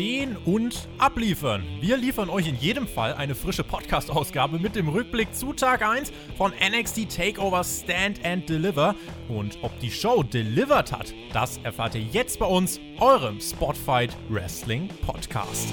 stehen und abliefern. Wir liefern euch in jedem Fall eine frische Podcast-Ausgabe mit dem Rückblick zu Tag 1 von NXT Takeover Stand and Deliver. Und ob die Show delivered hat, das erfahrt ihr jetzt bei uns, eurem Spotfight Wrestling Podcast.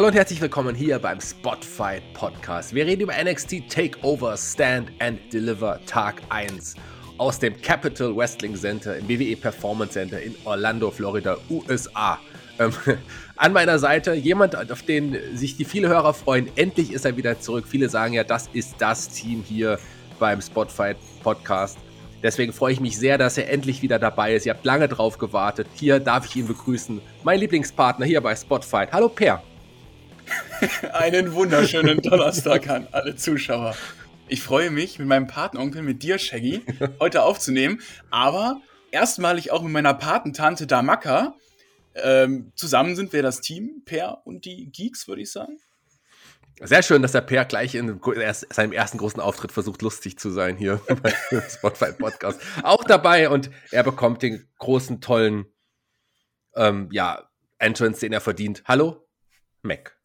Hallo und herzlich willkommen hier beim Spotfight Podcast. Wir reden über NXT Takeover Stand and Deliver Tag 1 aus dem Capital Wrestling Center im WWE Performance Center in Orlando, Florida, USA. Ähm, an meiner Seite jemand, auf den sich die viele Hörer freuen. Endlich ist er wieder zurück. Viele sagen ja, das ist das Team hier beim Spotfight Podcast. Deswegen freue ich mich sehr, dass er endlich wieder dabei ist. Ihr habt lange drauf gewartet. Hier darf ich ihn begrüßen. Mein Lieblingspartner hier bei Spotfight. Hallo Per. Einen wunderschönen Donnerstag an alle Zuschauer. Ich freue mich, mit meinem Patenonkel, mit dir, Shaggy, heute aufzunehmen. Aber erstmalig auch mit meiner Patentante Damaka. Ähm, zusammen sind wir das Team, Per und die Geeks, würde ich sagen. Sehr schön, dass der Per gleich in seinem ersten großen Auftritt versucht, lustig zu sein hier beim Spotify Podcast. Auch dabei und er bekommt den großen, tollen ähm, ja, Entrance, den er verdient. Hallo, Mac.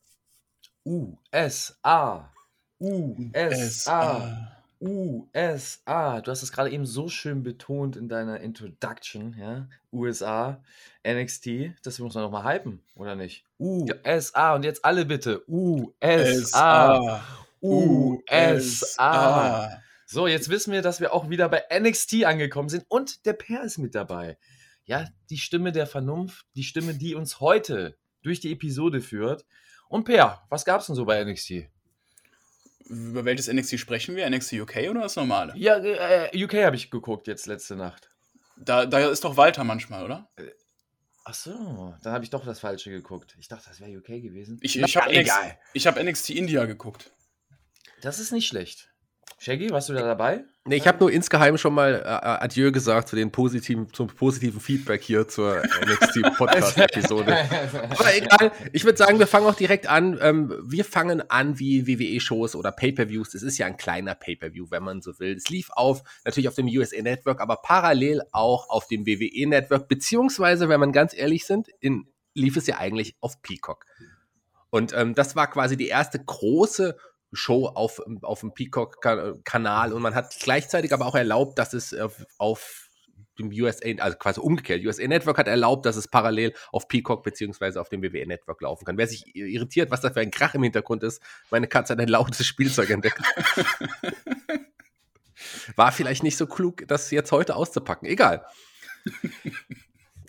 USA. USA. USA. Du hast es gerade eben so schön betont in deiner Introduction, ja? USA, NXT, das muss man noch mal hypen, oder nicht? USA. Und jetzt alle bitte. USA. USA. So, jetzt wissen wir, dass wir auch wieder bei NXT angekommen sind und der Per ist mit dabei. Ja, die Stimme der Vernunft, die Stimme, die uns heute durch die Episode führt. Und Per, was gab's denn so bei NXT? Über welches NXT sprechen wir? NXT UK oder das normale? Ja, äh, UK habe ich geguckt jetzt letzte Nacht. Da, da ist doch Walter manchmal, oder? Äh, ach so, dann habe ich doch das Falsche geguckt. Ich dachte, das wäre UK gewesen. Ich, ich habe NXT, hab NXT India geguckt. Das ist nicht schlecht. Shaggy, warst du da dabei? Nee, ich habe nur insgeheim schon mal äh, Adieu gesagt zu den positiven, zum positiven Feedback hier zur NXT Podcast-Episode. Aber egal, ich würde sagen, wir fangen auch direkt an. Ähm, wir fangen an wie WWE-Shows oder Pay-Per-Views. Es ist ja ein kleiner Pay-Per-View, wenn man so will. Es lief auf, natürlich auf dem USA Network, aber parallel auch auf dem WWE Network, beziehungsweise, wenn man ganz ehrlich sind, in, lief es ja eigentlich auf Peacock. Und ähm, das war quasi die erste große Show auf, auf dem Peacock-Kanal und man hat gleichzeitig aber auch erlaubt, dass es auf, auf dem USA, also quasi umgekehrt, USA Network hat erlaubt, dass es parallel auf Peacock beziehungsweise auf dem WWE Network laufen kann. Wer sich irritiert, was da für ein Krach im Hintergrund ist, meine Katze hat ein lautes Spielzeug entdeckt. War vielleicht nicht so klug, das jetzt heute auszupacken. Egal.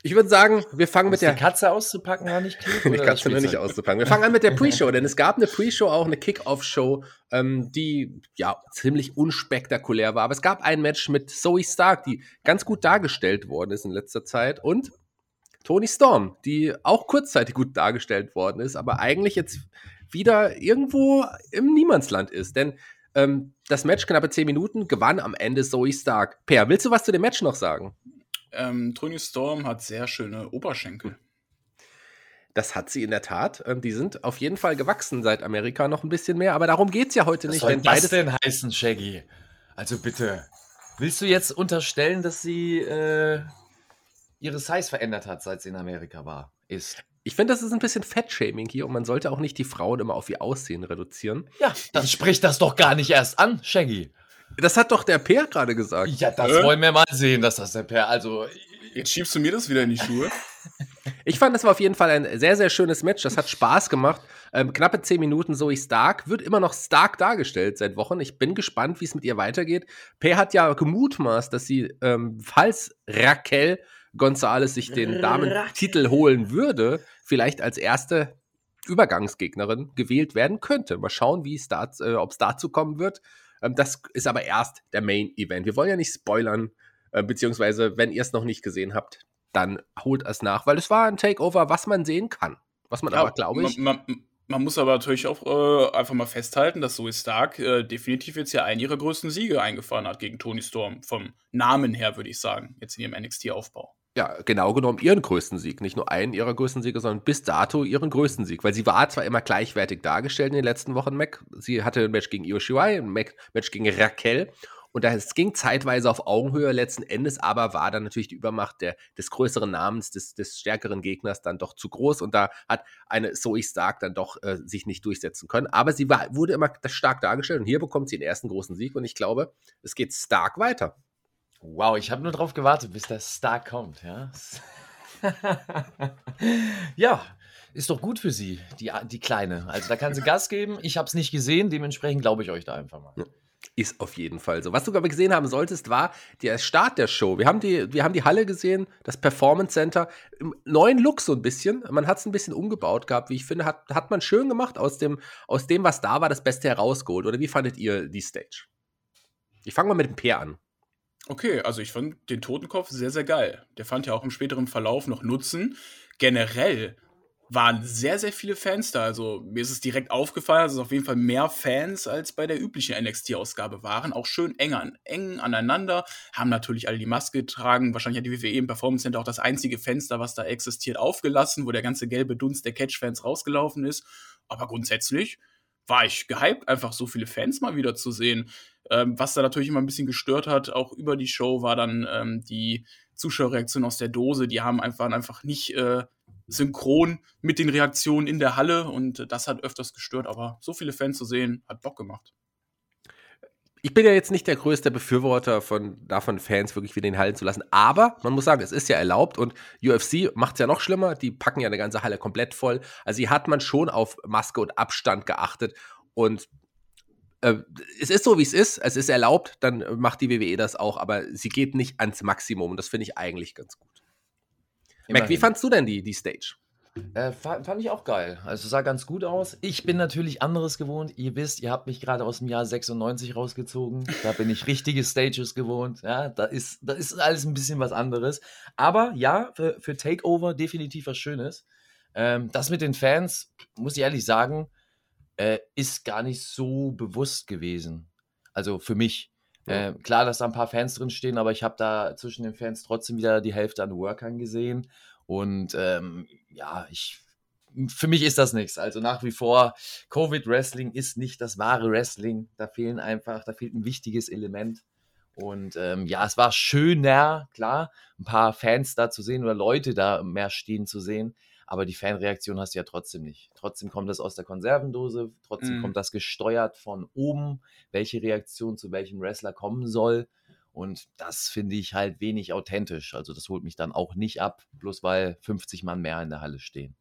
Ich würde sagen, wir fangen mit der. Die Katze auszupacken war nicht klug. die Katze noch nicht auszupacken. Wir fangen an mit der Pre-Show, denn es gab eine Pre-Show, auch eine Kick-Off-Show, ähm, die ja ziemlich unspektakulär war. Aber es gab ein Match mit Zoe Stark, die ganz gut dargestellt worden ist in letzter Zeit. Und Tony Storm, die auch kurzzeitig gut dargestellt worden ist, aber eigentlich jetzt wieder irgendwo im Niemandsland ist. Denn ähm, das Match knappe 10 Minuten gewann am Ende Zoe Stark. Per, willst du was zu dem Match noch sagen? Ähm, Tony Storm hat sehr schöne Oberschenkel. Das hat sie in der Tat. Ähm, die sind auf jeden Fall gewachsen seit Amerika noch ein bisschen mehr, aber darum geht es ja heute Was nicht. Was soll das denn heißen, Shaggy? Also bitte. Willst du jetzt unterstellen, dass sie äh, ihre Size verändert hat, seit sie in Amerika war? Ist. Ich finde, das ist ein bisschen Fettshaming hier und man sollte auch nicht die Frauen immer auf ihr Aussehen reduzieren. Ja, dann spricht das doch gar nicht erst an, Shaggy. Das hat doch der Per gerade gesagt. Ja, das äh? wollen wir mal sehen, dass das der Per. Also. Jetzt schiebst du mir das wieder in die Schuhe. ich fand, das war auf jeden Fall ein sehr, sehr schönes Match. Das hat Spaß gemacht. Ähm, knappe zehn Minuten Zoe Stark wird immer noch stark dargestellt seit Wochen. Ich bin gespannt, wie es mit ihr weitergeht. Per hat ja gemutmaßt, dass sie, ähm, falls Raquel González sich den Damentitel holen würde, vielleicht als erste Übergangsgegnerin gewählt werden könnte. Mal schauen, wie es da, äh, ob es dazu kommen wird. Ähm, das ist aber erst der Main Event. Wir wollen ja nicht spoilern, äh, beziehungsweise wenn ihr es noch nicht gesehen habt, dann holt es nach, weil es war ein Takeover, was man sehen kann. Was man ja, aber, glaube ich. Man, man, man, muss aber natürlich auch äh, einfach mal festhalten, dass Zoe Stark äh, definitiv jetzt ja einen ihrer größten Siege eingefahren hat gegen Tony Storm. Vom Namen her, würde ich sagen, jetzt in ihrem NXT-Aufbau. Ja, genau genommen ihren größten Sieg. Nicht nur einen ihrer größten Siege, sondern bis dato ihren größten Sieg. Weil sie war zwar immer gleichwertig dargestellt in den letzten Wochen, Mac. Sie hatte ein Match gegen Io Shirai, ein Match gegen Raquel. Und es ging zeitweise auf Augenhöhe letzten Endes, aber war dann natürlich die Übermacht der, des größeren Namens, des, des stärkeren Gegners dann doch zu groß. Und da hat eine Zoe Stark dann doch äh, sich nicht durchsetzen können. Aber sie war, wurde immer stark dargestellt und hier bekommt sie den ersten großen Sieg. Und ich glaube, es geht stark weiter. Wow, ich habe nur darauf gewartet, bis der Star kommt, ja. ja, ist doch gut für sie, die, die Kleine. Also da kann sie Gas geben. Ich habe es nicht gesehen, dementsprechend glaube ich euch da einfach mal. Ist auf jeden Fall so. Was du aber gesehen haben solltest, war der Start der Show. Wir haben die, wir haben die Halle gesehen, das Performance Center, im neuen Look so ein bisschen. Man hat es ein bisschen umgebaut gehabt, wie ich finde, hat, hat man schön gemacht, aus dem, aus dem, was da war, das Beste herausgeholt. Oder wie fandet ihr die Stage? Ich fange mal mit dem Peer an. Okay, also ich fand den Totenkopf sehr, sehr geil. Der fand ja auch im späteren Verlauf noch Nutzen. Generell waren sehr, sehr viele Fans da. Also mir ist es direkt aufgefallen, dass es auf jeden Fall mehr Fans als bei der üblichen NXT-Ausgabe waren. Auch schön eng, an, eng aneinander. Haben natürlich alle die Maske getragen. Wahrscheinlich hat die WWE im Performance Center auch das einzige Fenster, was da existiert, aufgelassen, wo der ganze gelbe Dunst der Catch-Fans rausgelaufen ist. Aber grundsätzlich war ich gehypt, einfach so viele Fans mal wieder zu sehen. Ähm, was da natürlich immer ein bisschen gestört hat, auch über die Show, war dann ähm, die Zuschauerreaktion aus der Dose. Die haben einfach, einfach nicht äh, synchron mit den Reaktionen in der Halle und das hat öfters gestört, aber so viele Fans zu sehen, hat Bock gemacht. Ich bin ja jetzt nicht der größte Befürworter von, davon, Fans wirklich wieder in den Hallen zu lassen. Aber man muss sagen, es ist ja erlaubt und UFC macht es ja noch schlimmer. Die packen ja eine ganze Halle komplett voll. Also hier hat man schon auf Maske und Abstand geachtet. Und äh, es ist so, wie es ist. Es ist erlaubt, dann macht die WWE das auch. Aber sie geht nicht ans Maximum. Und das finde ich eigentlich ganz gut. Immerhin. Mac, wie fandst du denn die, die Stage? Äh, fand, ich auch geil. Also sah ganz gut aus. Ich bin natürlich anderes gewohnt. Ihr wisst, ihr habt mich gerade aus dem Jahr 96 rausgezogen. Da bin ich richtige Stages gewohnt. Ja, da ist, da ist alles ein bisschen was anderes. Aber ja, für, für Takeover definitiv was Schönes. Ähm, das mit den Fans, muss ich ehrlich sagen, äh, ist gar nicht so bewusst gewesen. Also für mich. Äh, klar, dass da ein paar Fans drin stehen, aber ich habe da zwischen den Fans trotzdem wieder die Hälfte an Workern gesehen. Und ähm, ja, ich, für mich ist das nichts. Also nach wie vor, Covid Wrestling ist nicht das wahre Wrestling. Da fehlen einfach, da fehlt ein wichtiges Element. Und ähm, ja, es war schöner, klar, ein paar Fans da zu sehen oder Leute da mehr stehen zu sehen. Aber die Fanreaktion hast du ja trotzdem nicht. Trotzdem kommt das aus der Konservendose, trotzdem mm. kommt das gesteuert von oben, welche Reaktion zu welchem Wrestler kommen soll. Und das finde ich halt wenig authentisch. Also das holt mich dann auch nicht ab, bloß weil 50 Mann mehr in der Halle stehen.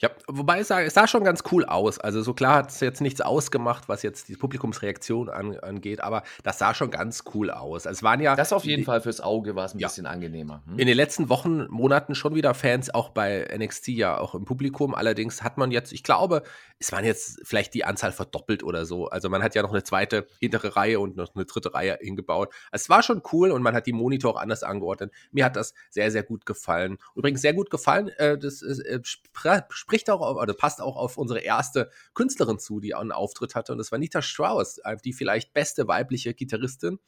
Ja, wobei es sah, es sah schon ganz cool aus. Also so klar hat es jetzt nichts ausgemacht, was jetzt die Publikumsreaktion an, angeht, aber das sah schon ganz cool aus. Es waren ja das auf jeden die, Fall fürs Auge war es ein ja, bisschen angenehmer. Hm? In den letzten Wochen, Monaten schon wieder Fans, auch bei NXT ja auch im Publikum. Allerdings hat man jetzt, ich glaube, es waren jetzt vielleicht die Anzahl verdoppelt oder so. Also man hat ja noch eine zweite hintere Reihe und noch eine dritte Reihe hingebaut. Es war schon cool und man hat die Monitore auch anders angeordnet. Mir hat das sehr, sehr gut gefallen. Übrigens sehr gut gefallen, äh, das äh, spricht auch, auf, oder passt auch auf unsere erste Künstlerin zu, die einen Auftritt hatte. Und das war Nita Strauss, äh, die vielleicht beste weibliche Gitarristin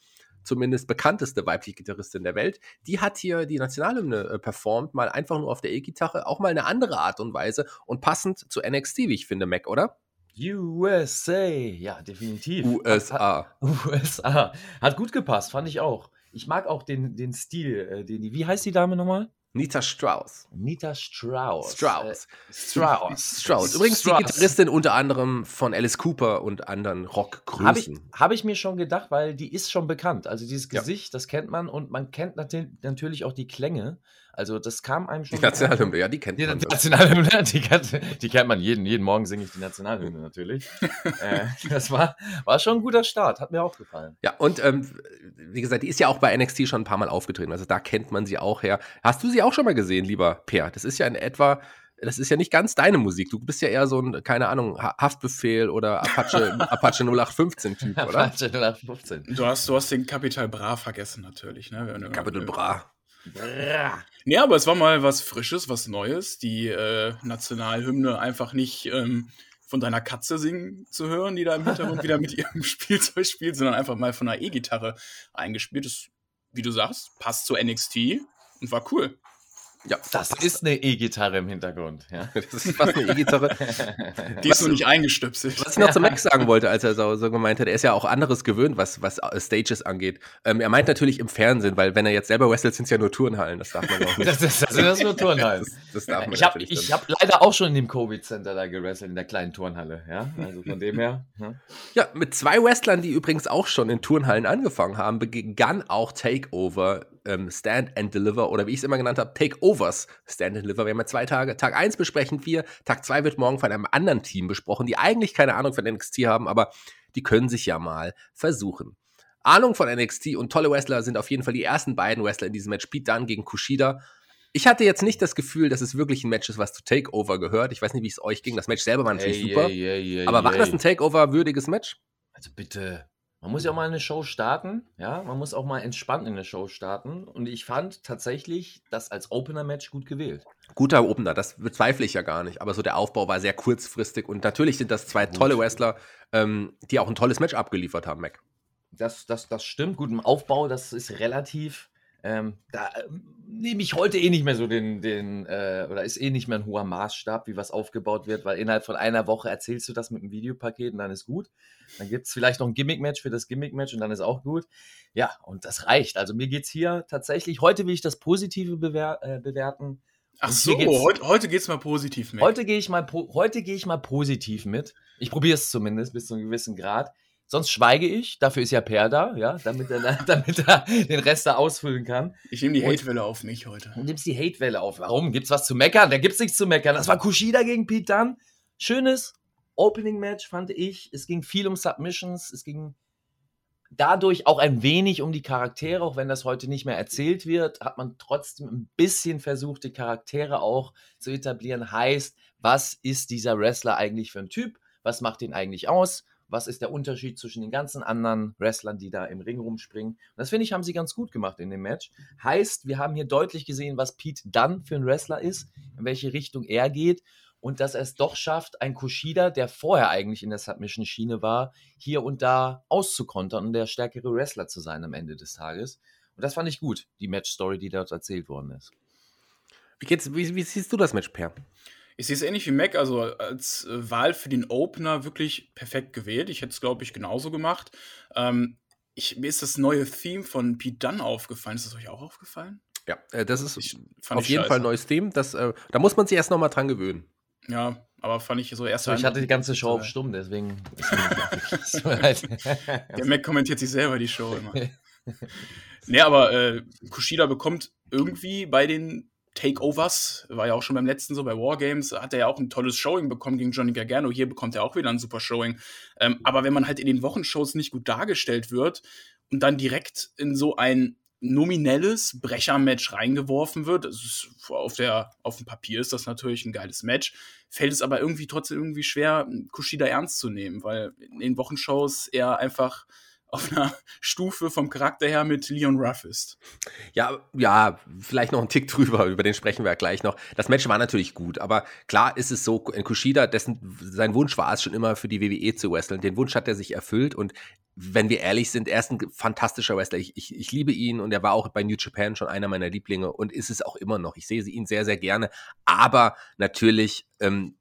zumindest bekannteste weibliche Gitarristin der Welt, die hat hier die Nationalhymne äh, performt, mal einfach nur auf der E-Gitarre, auch mal eine andere Art und Weise und passend zu NXT, wie ich finde, Mac, oder? USA, ja, definitiv. USA. Hat, USA. Hat gut gepasst, fand ich auch. Ich mag auch den, den Stil, äh, den, wie heißt die Dame nochmal? Nita Strauss. Nita Strauss. Strauss. Äh, Strauss. Strauss. Übrigens Strauss. die Gitarristin unter anderem von Alice Cooper und anderen Rockgrößen. Habe ich, hab ich mir schon gedacht, weil die ist schon bekannt. Also dieses Gesicht, ja. das kennt man und man kennt natürlich auch die Klänge. Also das kam einem schon. Die Nationalhymne, ja, die kennt man. Die Nationalhymne, die kennt, die kennt man jeden. Jeden Morgen singe ich die Nationalhymne natürlich. äh, das war, war schon ein guter Start, hat mir auch gefallen. Ja, und ähm, wie gesagt, die ist ja auch bei NXT schon ein paar Mal aufgetreten. Also da kennt man sie auch her. Hast du sie auch schon mal gesehen, lieber Per? Das ist ja in etwa das ist ja nicht ganz deine Musik. Du bist ja eher so ein, keine Ahnung, Haftbefehl oder Apache, Apache 0815-Typ, oder? Apache 0815. Du hast, du hast den Capital Bra vergessen, natürlich. Ne? Capital Bra. Ja, aber es war mal was Frisches, was Neues, die äh, Nationalhymne einfach nicht ähm, von deiner Katze singen zu hören, die da im Hintergrund wieder mit ihrem Spielzeug spielt, sondern einfach mal von einer E-Gitarre eingespielt. Das, wie du sagst, passt zu NXT und war cool. Ja, das ist eine E-Gitarre im Hintergrund. Ja. Das ist fast eine E-Gitarre. Die ist nur nicht eingestöpselt. Was ich noch zu Max sagen wollte, als er so, so gemeint hat, er ist ja auch anderes gewöhnt, was, was Stages angeht. Ähm, er meint natürlich im Fernsehen, weil wenn er jetzt selber wrestelt, sind es ja nur Turnhallen. Das darf man auch nicht. das, das, das sind das nur Turnhallen. Das, das darf man ich habe hab leider auch schon in dem Covid-Center da gewrestelt, in der kleinen Turnhalle. Ja, also von dem her. Ja. ja, mit zwei Wrestlern, die übrigens auch schon in Turnhallen angefangen haben, begann auch Takeover ähm, Stand and Deliver oder wie ich es immer genannt habe, Takeovers Stand and Deliver. Wir haben ja zwei Tage. Tag 1 besprechen wir, Tag 2 wird morgen von einem anderen Team besprochen, die eigentlich keine Ahnung von NXT haben, aber die können sich ja mal versuchen. Ahnung von NXT und tolle Wrestler sind auf jeden Fall die ersten beiden Wrestler in diesem Match. Pete Dunne gegen Kushida. Ich hatte jetzt nicht das Gefühl, dass es wirklich ein Match ist, was zu Takeover gehört. Ich weiß nicht, wie es euch ging. Das Match selber war natürlich hey, super. Hey, hey, aber war das ein Takeover-würdiges Match? Also bitte, man muss ja auch mal eine Show starten, ja, man muss auch mal entspannt in eine Show starten. Und ich fand tatsächlich das als Opener-Match gut gewählt. Guter Opener, das bezweifle ich ja gar nicht. Aber so der Aufbau war sehr kurzfristig und natürlich sind das zwei tolle Wrestler, ähm, die auch ein tolles Match abgeliefert haben, Mac. Das, das, das stimmt. Gut, im Aufbau, das ist relativ ähm, da äh, nehme ich heute eh nicht mehr so den, den äh, oder ist eh nicht mehr ein hoher Maßstab, wie was aufgebaut wird, weil innerhalb von einer Woche erzählst du das mit einem Videopaket und dann ist gut. Dann gibt es vielleicht noch ein Gimmick-Match für das Gimmick-Match und dann ist auch gut. Ja, und das reicht. Also mir geht es hier tatsächlich, heute will ich das Positive bewer äh, bewerten. Ach so, heute, heute geht es mal positiv mit. Heute gehe ich, mal geh ich mal positiv mit. Ich probiere es zumindest bis zu einem gewissen Grad. Sonst schweige ich, dafür ist ja Per da, ja, damit er, damit er den Rest da ausfüllen kann. Ich nehme die Hatewelle auf mich heute. Du nimmst die Hatewelle auf. Warum? Gibt's was zu meckern? Da gibt's nichts zu meckern. Das war Kushida gegen Pete Dunne. Schönes Opening-Match, fand ich. Es ging viel um Submissions, es ging dadurch auch ein wenig um die Charaktere, auch wenn das heute nicht mehr erzählt wird, hat man trotzdem ein bisschen versucht, die Charaktere auch zu etablieren. Heißt, was ist dieser Wrestler eigentlich für ein Typ? Was macht ihn eigentlich aus? Was ist der Unterschied zwischen den ganzen anderen Wrestlern, die da im Ring rumspringen. Und das finde ich, haben sie ganz gut gemacht in dem Match. Heißt, wir haben hier deutlich gesehen, was Pete Dunn für ein Wrestler ist, in welche Richtung er geht und dass er es doch schafft, ein Kushida, der vorher eigentlich in der Submission-Schiene war, hier und da auszukontern und der stärkere Wrestler zu sein am Ende des Tages. Und das fand ich gut, die Match-Story, die dort erzählt worden ist. Wie, geht's, wie, wie siehst du das Match, Per? Ich sehe es ähnlich wie Mac, also als äh, Wahl für den Opener wirklich perfekt gewählt. Ich hätte es, glaube ich, genauso gemacht. Ähm, ich, mir ist das neue Theme von Pete Dunn aufgefallen. Ist das euch auch aufgefallen? Ja, äh, das ist ich, auf jeden scheiße. Fall ein neues Theme. Das, äh, da muss man sich erst nochmal dran gewöhnen. Ja, aber fand ich so erst. So, ich hatte die ganze Show auf Stumm, deswegen. Der Mac kommentiert sich selber die Show immer. nee, aber äh, Kushida bekommt irgendwie bei den Takeovers, war ja auch schon beim letzten so bei Wargames, hat er ja auch ein tolles Showing bekommen gegen Johnny Gargano. Hier bekommt er auch wieder ein super Showing. Ähm, aber wenn man halt in den Wochenshows nicht gut dargestellt wird und dann direkt in so ein nominelles Brechermatch reingeworfen wird, auf, der, auf dem Papier ist das natürlich ein geiles Match, fällt es aber irgendwie trotzdem irgendwie schwer, Kushida ernst zu nehmen, weil in den Wochenshows er einfach auf einer Stufe vom Charakter her mit Leon Ruff ist. Ja, ja, vielleicht noch ein Tick drüber, über den sprechen wir ja gleich noch. Das Match war natürlich gut, aber klar ist es so, Kushida, dessen, sein Wunsch war es schon immer für die WWE zu wresteln. Den Wunsch hat er sich erfüllt und wenn wir ehrlich sind, er ist ein fantastischer Wrestler. Ich, ich, ich liebe ihn und er war auch bei New Japan schon einer meiner Lieblinge und ist es auch immer noch. Ich sehe ihn sehr, sehr gerne. Aber natürlich, ähm,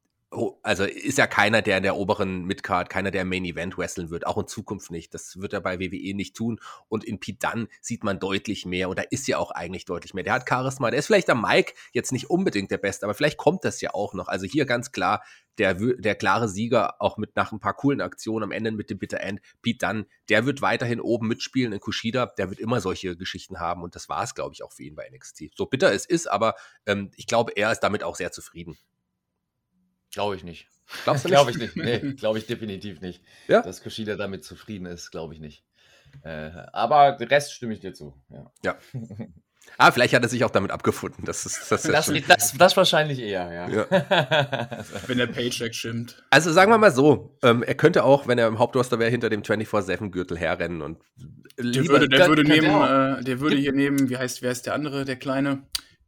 also ist ja keiner, der in der oberen Midcard, keiner, der im Main Event wresteln wird, auch in Zukunft nicht. Das wird er bei WWE nicht tun. Und in Dunne sieht man deutlich mehr und da ist ja auch eigentlich deutlich mehr. Der hat Charisma, der ist vielleicht am Mike jetzt nicht unbedingt der Beste, aber vielleicht kommt das ja auch noch. Also hier ganz klar der, der klare Sieger, auch mit nach ein paar coolen Aktionen am Ende mit dem Bitter End. Dunne, der wird weiterhin oben mitspielen in Kushida, der wird immer solche Geschichten haben und das war es, glaube ich, auch für ihn bei NXT. So bitter es ist, aber ähm, ich glaube, er ist damit auch sehr zufrieden. Glaube ich nicht. Glaubst du nicht? glaube ich nicht. Nee, glaube ich definitiv nicht. Ja? Dass Kushida damit zufrieden ist, glaube ich nicht. Äh, aber den Rest stimme ich dir zu. Ja. ja. Ah, vielleicht hat er sich auch damit abgefunden. Das, ist, das, das, das, das wahrscheinlich eher, ja. ja. wenn der Paycheck stimmt. Also sagen wir mal so, ähm, er könnte auch, wenn er im Hauptroster wäre, hinter dem 24-7-Gürtel herrennen und der würde, der würde neben, äh, der würde hier neben, wie heißt, wer ist der andere, der Kleine?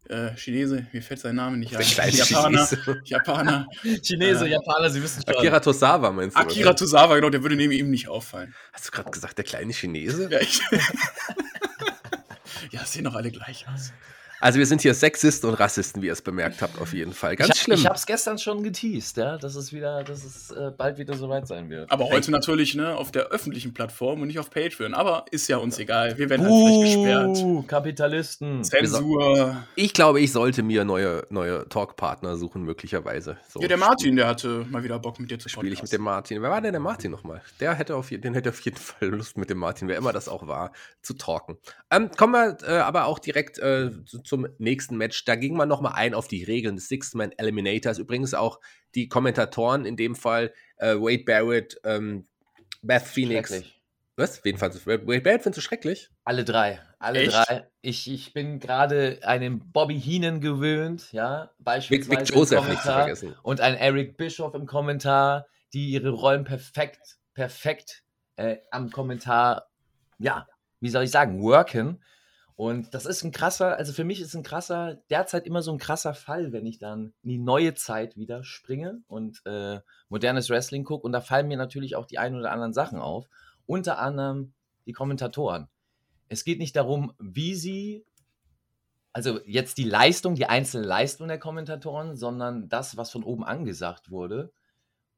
Äh, Chinese, mir fällt sein Name nicht ein. Japaner, Chinese. Japaner. Chinese, äh, Japaner, Sie wissen schon. Akira Tosawa meinst du? Akira Tosawa, genau, der würde neben ihm nicht auffallen. Hast du gerade gesagt, der kleine Chinese? Ja, ich. ja, sehen doch alle gleich aus. Also wir sind hier Sexisten und Rassisten, wie ihr es bemerkt habt, auf jeden Fall. Ganz ich hab, schlimm. Ich habe es gestern schon geteased, ja, dass es wieder, dass es äh, bald wieder soweit sein wird. Aber heute natürlich ne, auf der öffentlichen Plattform und nicht auf Patreon. Aber ist ja uns egal. Wir werden halt vielleicht gesperrt. Kapitalisten. Zensur. Ich glaube, ich sollte mir neue, neue Talkpartner suchen, möglicherweise. So Ja, der Martin, der hatte mal wieder Bock mit dir zu spiele ich mit dem Martin. Wer war denn der Martin nochmal? Der hätte auf, den hätte auf jeden Fall Lust mit dem Martin, wer immer das auch war, zu talken. Ähm, kommen wir äh, aber auch direkt äh, zum nächsten Match. Da ging man nochmal ein auf die Regeln des Six-Man Eliminators. Übrigens auch die Kommentatoren, in dem Fall äh, Wade Barrett, ähm, Beth Phoenix. Was? Wen fandest du? Wade Barrett findest du schrecklich? Alle drei. Alle Echt? drei. Ich, ich bin gerade einem Bobby Heenan gewöhnt, ja, Vic, beispielsweise Vic im Joseph nicht zu Kommentar vergessen. und ein Eric Bischoff im Kommentar, die ihre Rollen perfekt, perfekt äh, am Kommentar, ja, wie soll ich sagen, worken. Und das ist ein krasser, also für mich ist ein krasser, derzeit immer so ein krasser Fall, wenn ich dann in die neue Zeit wieder springe und äh, modernes Wrestling gucke. Und da fallen mir natürlich auch die ein oder anderen Sachen auf. Unter anderem die Kommentatoren. Es geht nicht darum, wie sie, also jetzt die Leistung, die einzelne Leistung der Kommentatoren, sondern das, was von oben angesagt wurde.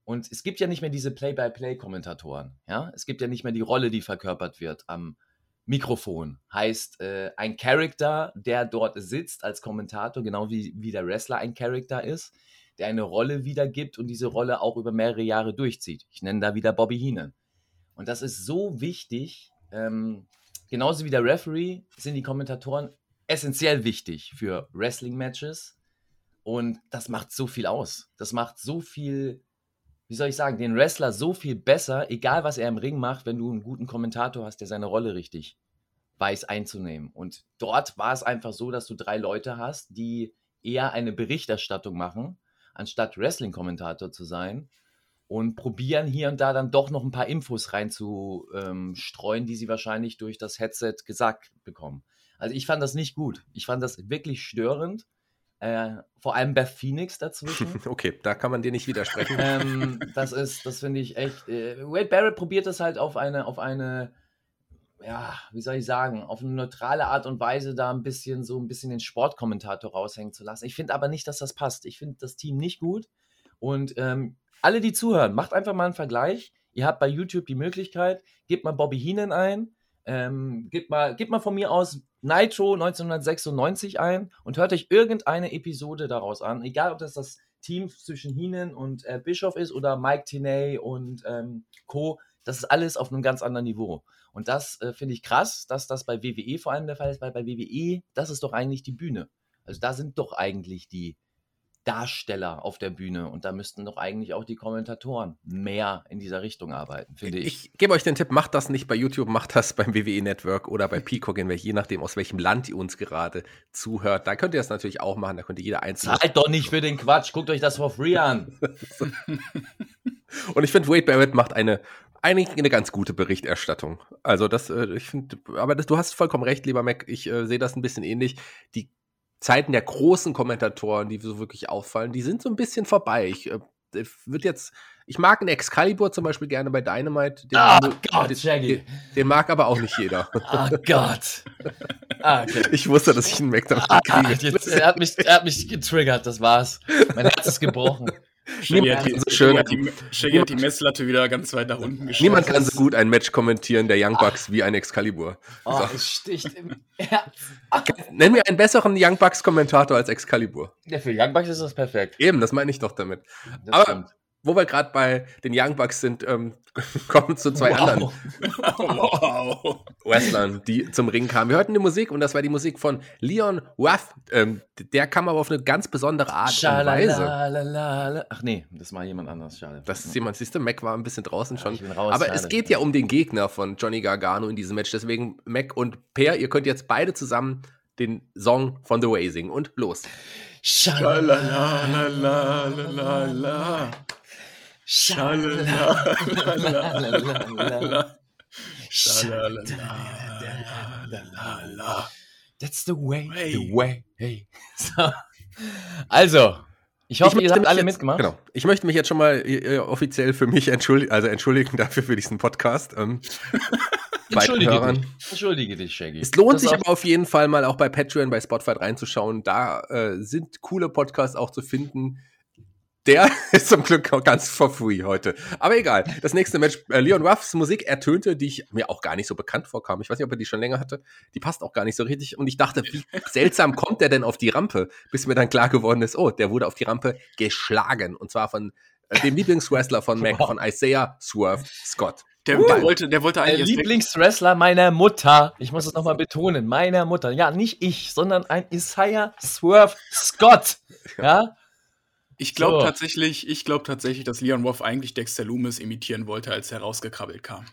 Und es gibt ja nicht mehr diese Play-by-Play-Kommentatoren. Ja? Es gibt ja nicht mehr die Rolle, die verkörpert wird am Mikrofon. Heißt, äh, ein Charakter, der dort sitzt als Kommentator, genau wie, wie der Wrestler ein Charakter ist, der eine Rolle wiedergibt und diese Rolle auch über mehrere Jahre durchzieht. Ich nenne da wieder Bobby Heenan. Und das ist so wichtig. Ähm, genauso wie der Referee sind die Kommentatoren essentiell wichtig für Wrestling-Matches. Und das macht so viel aus. Das macht so viel, wie soll ich sagen, den Wrestler so viel besser, egal was er im Ring macht, wenn du einen guten Kommentator hast, der seine Rolle richtig weiß einzunehmen. Und dort war es einfach so, dass du drei Leute hast, die eher eine Berichterstattung machen, anstatt Wrestling-Kommentator zu sein und probieren hier und da dann doch noch ein paar Infos reinzustreuen, die sie wahrscheinlich durch das Headset gesagt bekommen. Also ich fand das nicht gut. Ich fand das wirklich störend. Äh, vor allem Beth Phoenix dazwischen. Okay, da kann man dir nicht widersprechen. ähm, das ist, das finde ich echt. Äh, Wade Barrett probiert es halt auf eine, auf eine, ja, wie soll ich sagen, auf eine neutrale Art und Weise da ein bisschen so ein bisschen den Sportkommentator raushängen zu lassen. Ich finde aber nicht, dass das passt. Ich finde das Team nicht gut. Und ähm, alle, die zuhören, macht einfach mal einen Vergleich. Ihr habt bei YouTube die Möglichkeit, gebt mal Bobby Heenan ein, ähm, gebt, mal, gebt mal von mir aus Nitro 1996 ein und hört euch irgendeine Episode daraus an. Egal, ob das das Team zwischen Heenan und äh, Bischof ist oder Mike Tinay und ähm, Co. Das ist alles auf einem ganz anderen Niveau. Und das äh, finde ich krass, dass das bei WWE vor allem der Fall ist, weil bei WWE, das ist doch eigentlich die Bühne. Also da sind doch eigentlich die Darsteller auf der Bühne und da müssten doch eigentlich auch die Kommentatoren mehr in dieser Richtung arbeiten, finde ich. Ich gebe euch den Tipp, macht das nicht bei YouTube, macht das beim WWE Network oder bei Peacock, in welch, je nachdem, aus welchem Land ihr uns gerade zuhört. Da könnt ihr das natürlich auch machen, da könnt ihr jeder einzelne. Zahlt doch nicht für den Quatsch, guckt euch das for free an. Und ich finde, Wade Barrett macht eine, eigentlich eine ganz gute Berichterstattung. Also das, äh, ich finde, aber das, du hast vollkommen recht, lieber Mac, ich äh, sehe das ein bisschen ähnlich. Die Zeiten der großen Kommentatoren, die so wirklich auffallen, die sind so ein bisschen vorbei. Ich äh, würde jetzt, ich mag einen Excalibur zum Beispiel gerne bei Dynamite. Den, Ah, den, Gott, den, Shaggy. den, den mag aber auch nicht jeder. Oh Gott. Ah, okay. Ich wusste, dass ich einen Mac damit Ah, kriege. jetzt, er, hat mich, er hat mich getriggert, das war's. Mein Herz ist gebrochen. Shaggy hat die, so schön. Hat die, Shaggy hat die Messlatte wieder ganz weit nach unten gestellt. Niemand kann so gut ein Match kommentieren, der Young Bucks, wie ein Excalibur. Oh, So. es sticht im Herz. Nenn mir einen besseren Young Bucks-Kommentator als Excalibur. Ja, für Young Bucks ist das perfekt. Eben, das meine ich doch damit. Das Aber stimmt. Wo wir gerade bei den Young Bucks sind, ähm, kommen zu zwei Wow. anderen wow. Wrestlern, die zum Ring kamen. Wir hörten die Musik und das war die Musik von Leon Ruff. Ähm, der kam aber auf eine ganz besondere Art und Weise. Ach nee, das war jemand anders, schade. Das ist jemand, siehst du, Mac war ein bisschen draußen schon. ich bin raus, aber schade. es geht ja um den Gegner von Johnny Gargano in diesem Match. Deswegen, Mac und Per, ihr könnt jetzt beide zusammen den Song von The Way singen. Und los. Schalalalalala. Schalalalalala. Schalalalalala. That's the way, Hey. the way. Hey. So. Also, ich hoffe, Ich ihr möchte habt mich alle jetzt, mitgemacht. Genau. Ich möchte mich jetzt schon mal äh, offiziell für mich entschuldigen, also entschuldigen dafür für diesen Podcast. Ähm, Entschuldige Hörern. dich. Entschuldige dich, Shaggy. Es lohnt Das sich aber auf jeden Fall mal auch bei Patreon, bei Spotify reinzuschauen. Da äh, sind coole Podcasts auch zu finden. Der ist zum Glück auch ganz for free heute. Aber egal. Das nächste Match, äh, Leon Ruffs Musik ertönte, die ich mir auch gar nicht so bekannt vorkam. Ich weiß nicht, ob er die schon länger hatte. Die passt auch gar nicht so richtig. Und ich dachte, wie seltsam kommt der denn auf die Rampe? Bis mir dann klar geworden ist, oh, der wurde auf die Rampe geschlagen. Und zwar von äh, dem Lieblingswrestler von Mac, von Isaiah Swerve Scott. Der, Uh. der wollte, der wollte Der eigentlich weg- Lieblingswrestler meiner Mutter. Ich muss es nochmal betonen. Meiner Mutter. Ja, nicht ich, sondern ein Isaiah Swerve Scott. Ja? Ich glaube So. tatsächlich, ich glaube tatsächlich, dass Leon Ruff eigentlich Dexter Loomis imitieren wollte, als er rausgekrabbelt kam.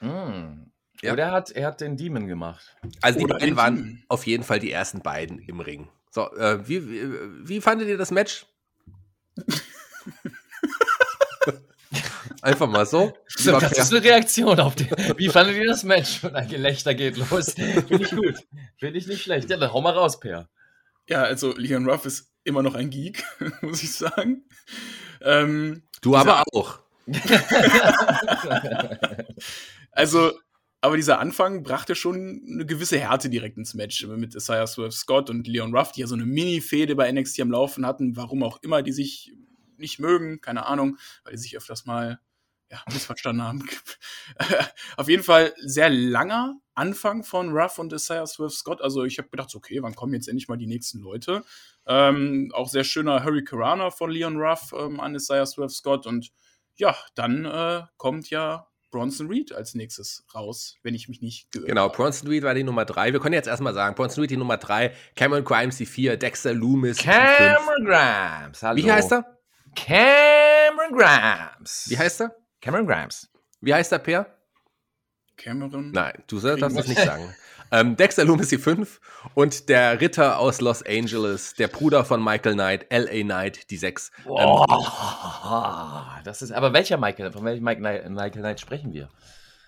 Mm. Ja. Oder er hat, er hat den Demon gemacht. Also die Oder beiden den waren Team. auf jeden Fall die ersten beiden im Ring. So, äh, wie, wie, wie fandet ihr das Match? Einfach mal so. So, das ist eine Reaktion auf den. Wie fandet ihr das Match? Und ein Gelächter geht los. Finde ich gut. Finde ich nicht schlecht. Ja, dann hau mal raus, Per. Ja, also Leon Ruff ist immer noch ein Geek, muss ich sagen. Ähm, du aber auch. also, aber dieser Anfang brachte schon eine gewisse Härte direkt ins Match mit Isaiah Swerve Scott und Leon Ruff, die ja so eine Mini-Fehde bei NXT am Laufen hatten, warum auch immer die sich nicht mögen, keine Ahnung, weil die sich öfters mal ja, missverstanden haben. Auf jeden Fall sehr langer Anfang von Ruff und Isaiah Swerve Scott. Also ich habe gedacht, okay, wann kommen jetzt endlich mal die nächsten Leute? Ähm, auch sehr schöner Hurricanrana von Leon Ruff ähm, an Isaiah Swerve Scott. Und ja, dann äh, kommt ja Bronson Reed als nächstes raus, wenn ich mich nicht geirrt Genau. Bronson Reed war die Nummer drei. Wir können jetzt erstmal sagen, Bronson Reed die Nummer drei, Cameron Grimes die vier, Dexter Loomis. Cameron Grimes. Hallo. Wie heißt er? Cameron Grimes. Wie heißt er? Cameron Grimes. Wie heißt der Per? Cameron? Nein, du sollst das nicht sagen. Ähm, Dexter Loomis die fünf und der Ritter aus Los Angeles, der Bruder von Michael Knight, L.A. Knight, die sechs. Ähm, Boah, das ist, aber welcher Michael, von welchem Knight, Michael Knight sprechen wir?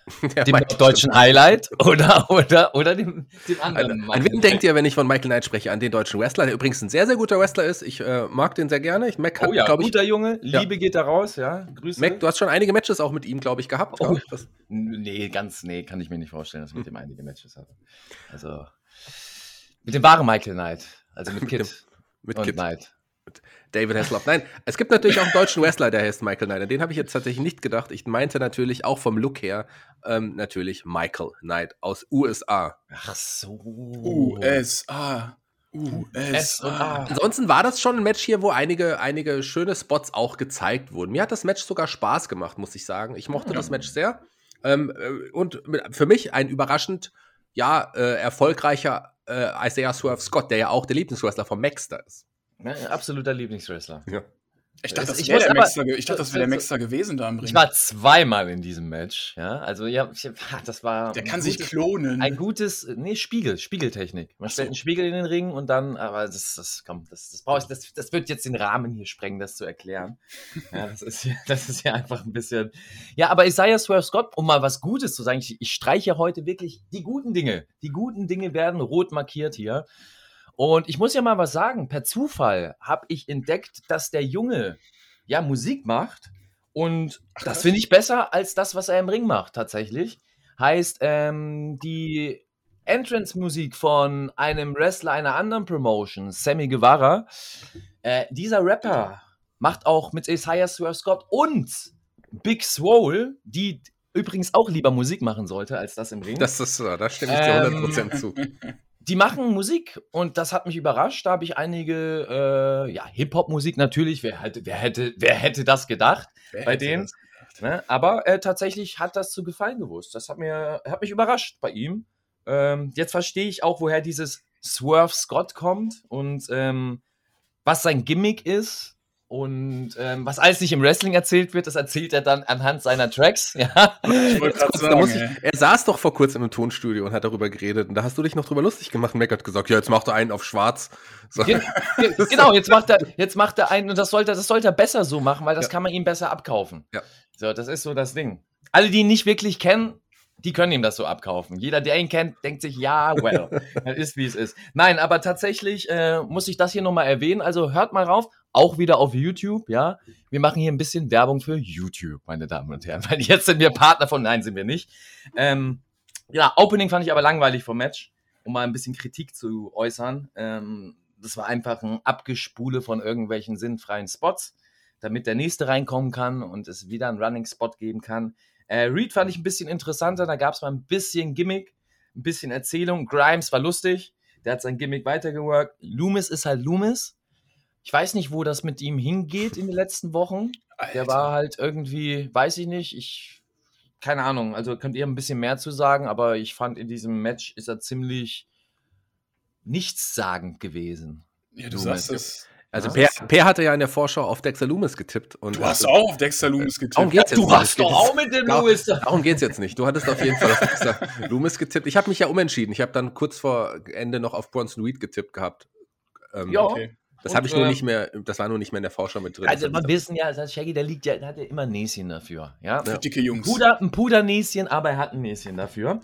Dem deutschen Highlight oder, oder, oder dem, dem anderen? An, an wen denkt ihr, wenn ich von Michael Knight spreche? An den deutschen Wrestler, der übrigens ein sehr, sehr guter Wrestler ist. Ich äh, mag den sehr gerne. Ich, Mac, hat, Oh ja, ich, guter Junge, Ja. Liebe geht da raus, ja, Grüße. Mac, du hast schon einige Matches auch mit ihm, glaube ich, gehabt. Oh. glaub ich. Nee, ganz, nee, kann ich mir nicht vorstellen, dass ich mit dem einige Matches hatte. Also, mit dem wahren Michael Knight, also mit Mit Kid dem- mit Kid. Knight. David Hasselhoff. Nein, es gibt natürlich auch einen deutschen Wrestler, der heißt Michael Knight. An den habe ich jetzt tatsächlich nicht gedacht. Ich meinte natürlich auch vom Look her ähm, natürlich Michael Knight aus USA. Ach so. USA. USA. Ansonsten war das schon ein Match hier, wo einige, einige schöne Spots auch gezeigt wurden. Mir hat das Match sogar Spaß gemacht, muss ich sagen. Ich mochte Ja. das Match sehr. Ähm, äh, und mit, für mich ein überraschend, ja, äh, erfolgreicher äh, Isaiah Swerve Scott, der ja auch der Lieblingswrestler von Maxter ist. Ja, absoluter Lieblingswrestler. Ich dachte, das Ich wäre der, aber- Maxter ge- ich dachte, das wär der Maxter gewesen da im Ring. Ich war zweimal in diesem Match, ja. Also ja, ich, das war. der ein kann sich gutes- klonen. Ein gutes, nee, Spiegel, Spiegeltechnik. Man Ach stellt so. einen Spiegel in den Ring und dann, aber das, das, komm, das, das brauche ich, das, das wird jetzt den Rahmen hier sprengen, das zu erklären. Ja, das ist hier, das ist hier einfach ein bisschen. Ja, aber Isaiah Swerve Scott, um mal was Gutes zu sagen, ich, ich streiche heute wirklich die guten Dinge. Die guten Dinge werden rot markiert hier. Und ich muss ja mal was sagen. Per Zufall habe ich entdeckt, dass der Junge ja Musik macht. Und das finde ich besser als das, was er im Ring macht, tatsächlich. Heißt, ähm, die Entrance-Musik von einem Wrestler einer anderen Promotion, Sammy Guevara, äh, dieser Rapper macht auch mit Isaiah Swerve Scott und Big Swole, die übrigens auch lieber Musik machen sollte als das im Ring. Das ist, äh, da stimme ich dir Ähm, 100% zu. die machen Musik und das hat mich überrascht. Da habe ich einige, äh, ja, Hip-Hop-Musik natürlich. Wer hätte, wer, hätte, wer hätte das gedacht? Wer bei denen? gedacht? Ne? Aber äh, tatsächlich hat das zu gefallen gewusst. Das hat, mir, hat mich überrascht bei ihm. Ähm, jetzt verstehe ich auch, woher dieses Swerve Scott kommt und ähm, was sein Gimmick ist. Und ähm, was alles nicht im Wrestling erzählt wird, das erzählt er dann anhand seiner Tracks. Ja. Muss sagen, ich, er saß doch vor kurzem im Tonstudio und hat darüber geredet. Und da hast du dich noch drüber lustig gemacht. Mac hat gesagt, ja, jetzt macht er einen auf schwarz. So. Ge ge genau, jetzt macht er, jetzt macht er einen, und das sollte, das sollte er besser so machen, weil das Ja. kann man ihm besser abkaufen. Ja. So, das ist so das Ding. Alle, die ihn nicht wirklich kennen, die können ihm das so abkaufen. Jeder, der ihn kennt, denkt sich, ja, well, das ist wie es ist. Nein, aber tatsächlich äh, muss ich das hier nochmal erwähnen. Also hört mal rauf, auch wieder auf YouTube, ja. Wir machen hier ein bisschen Werbung für YouTube, meine Damen und Herren, weil jetzt sind wir Partner von, nein, sind wir nicht. Ähm, Ja, Opening fand ich aber langweilig vom Match, um mal ein bisschen Kritik zu äußern. Ähm, das war einfach ein Abgespule von irgendwelchen sinnfreien Spots, damit der nächste reinkommen kann und es wieder einen Running Spot geben kann. Äh, Reed fand ich ein bisschen interessanter, da gab es mal ein bisschen Gimmick, ein bisschen Erzählung. Grimes war lustig, der hat sein Gimmick weitergeworkt. Loomis ist halt Loomis. Ich weiß nicht, wo das mit ihm hingeht in den letzten Wochen. Alter. Der war halt irgendwie, weiß ich nicht, ich, keine Ahnung, also könnt ihr ein bisschen mehr zu sagen, aber ich fand in diesem Match ist er ziemlich nichtssagend gewesen. Ja, du Loomis. sagst es. Also Per, per, hatte ja in der Vorschau auf Dexter Loomis getippt. Und du hast auch auf Dexter Loomis getippt. Darum geht's jetzt du nicht. hast doch auch mit dem Loomis. Darum geht es jetzt nicht. Du hattest auf jeden Fall auf Dexter Loomis getippt. Ich habe mich ja umentschieden. Ich habe dann kurz vor Ende noch auf Bronson Reed getippt gehabt. Ähm, ja. Okay. Das habe ich nur äh, nicht mehr, das war nur nicht mehr in der Vorschau mit drin. Also wir wissen ja, das Shaggy, der liegt ja, der hat ja immer ein Näschen dafür. Ja? Für dicke Jungs. Puder, ein Pudernäschen, aber er hat ein Näschen dafür.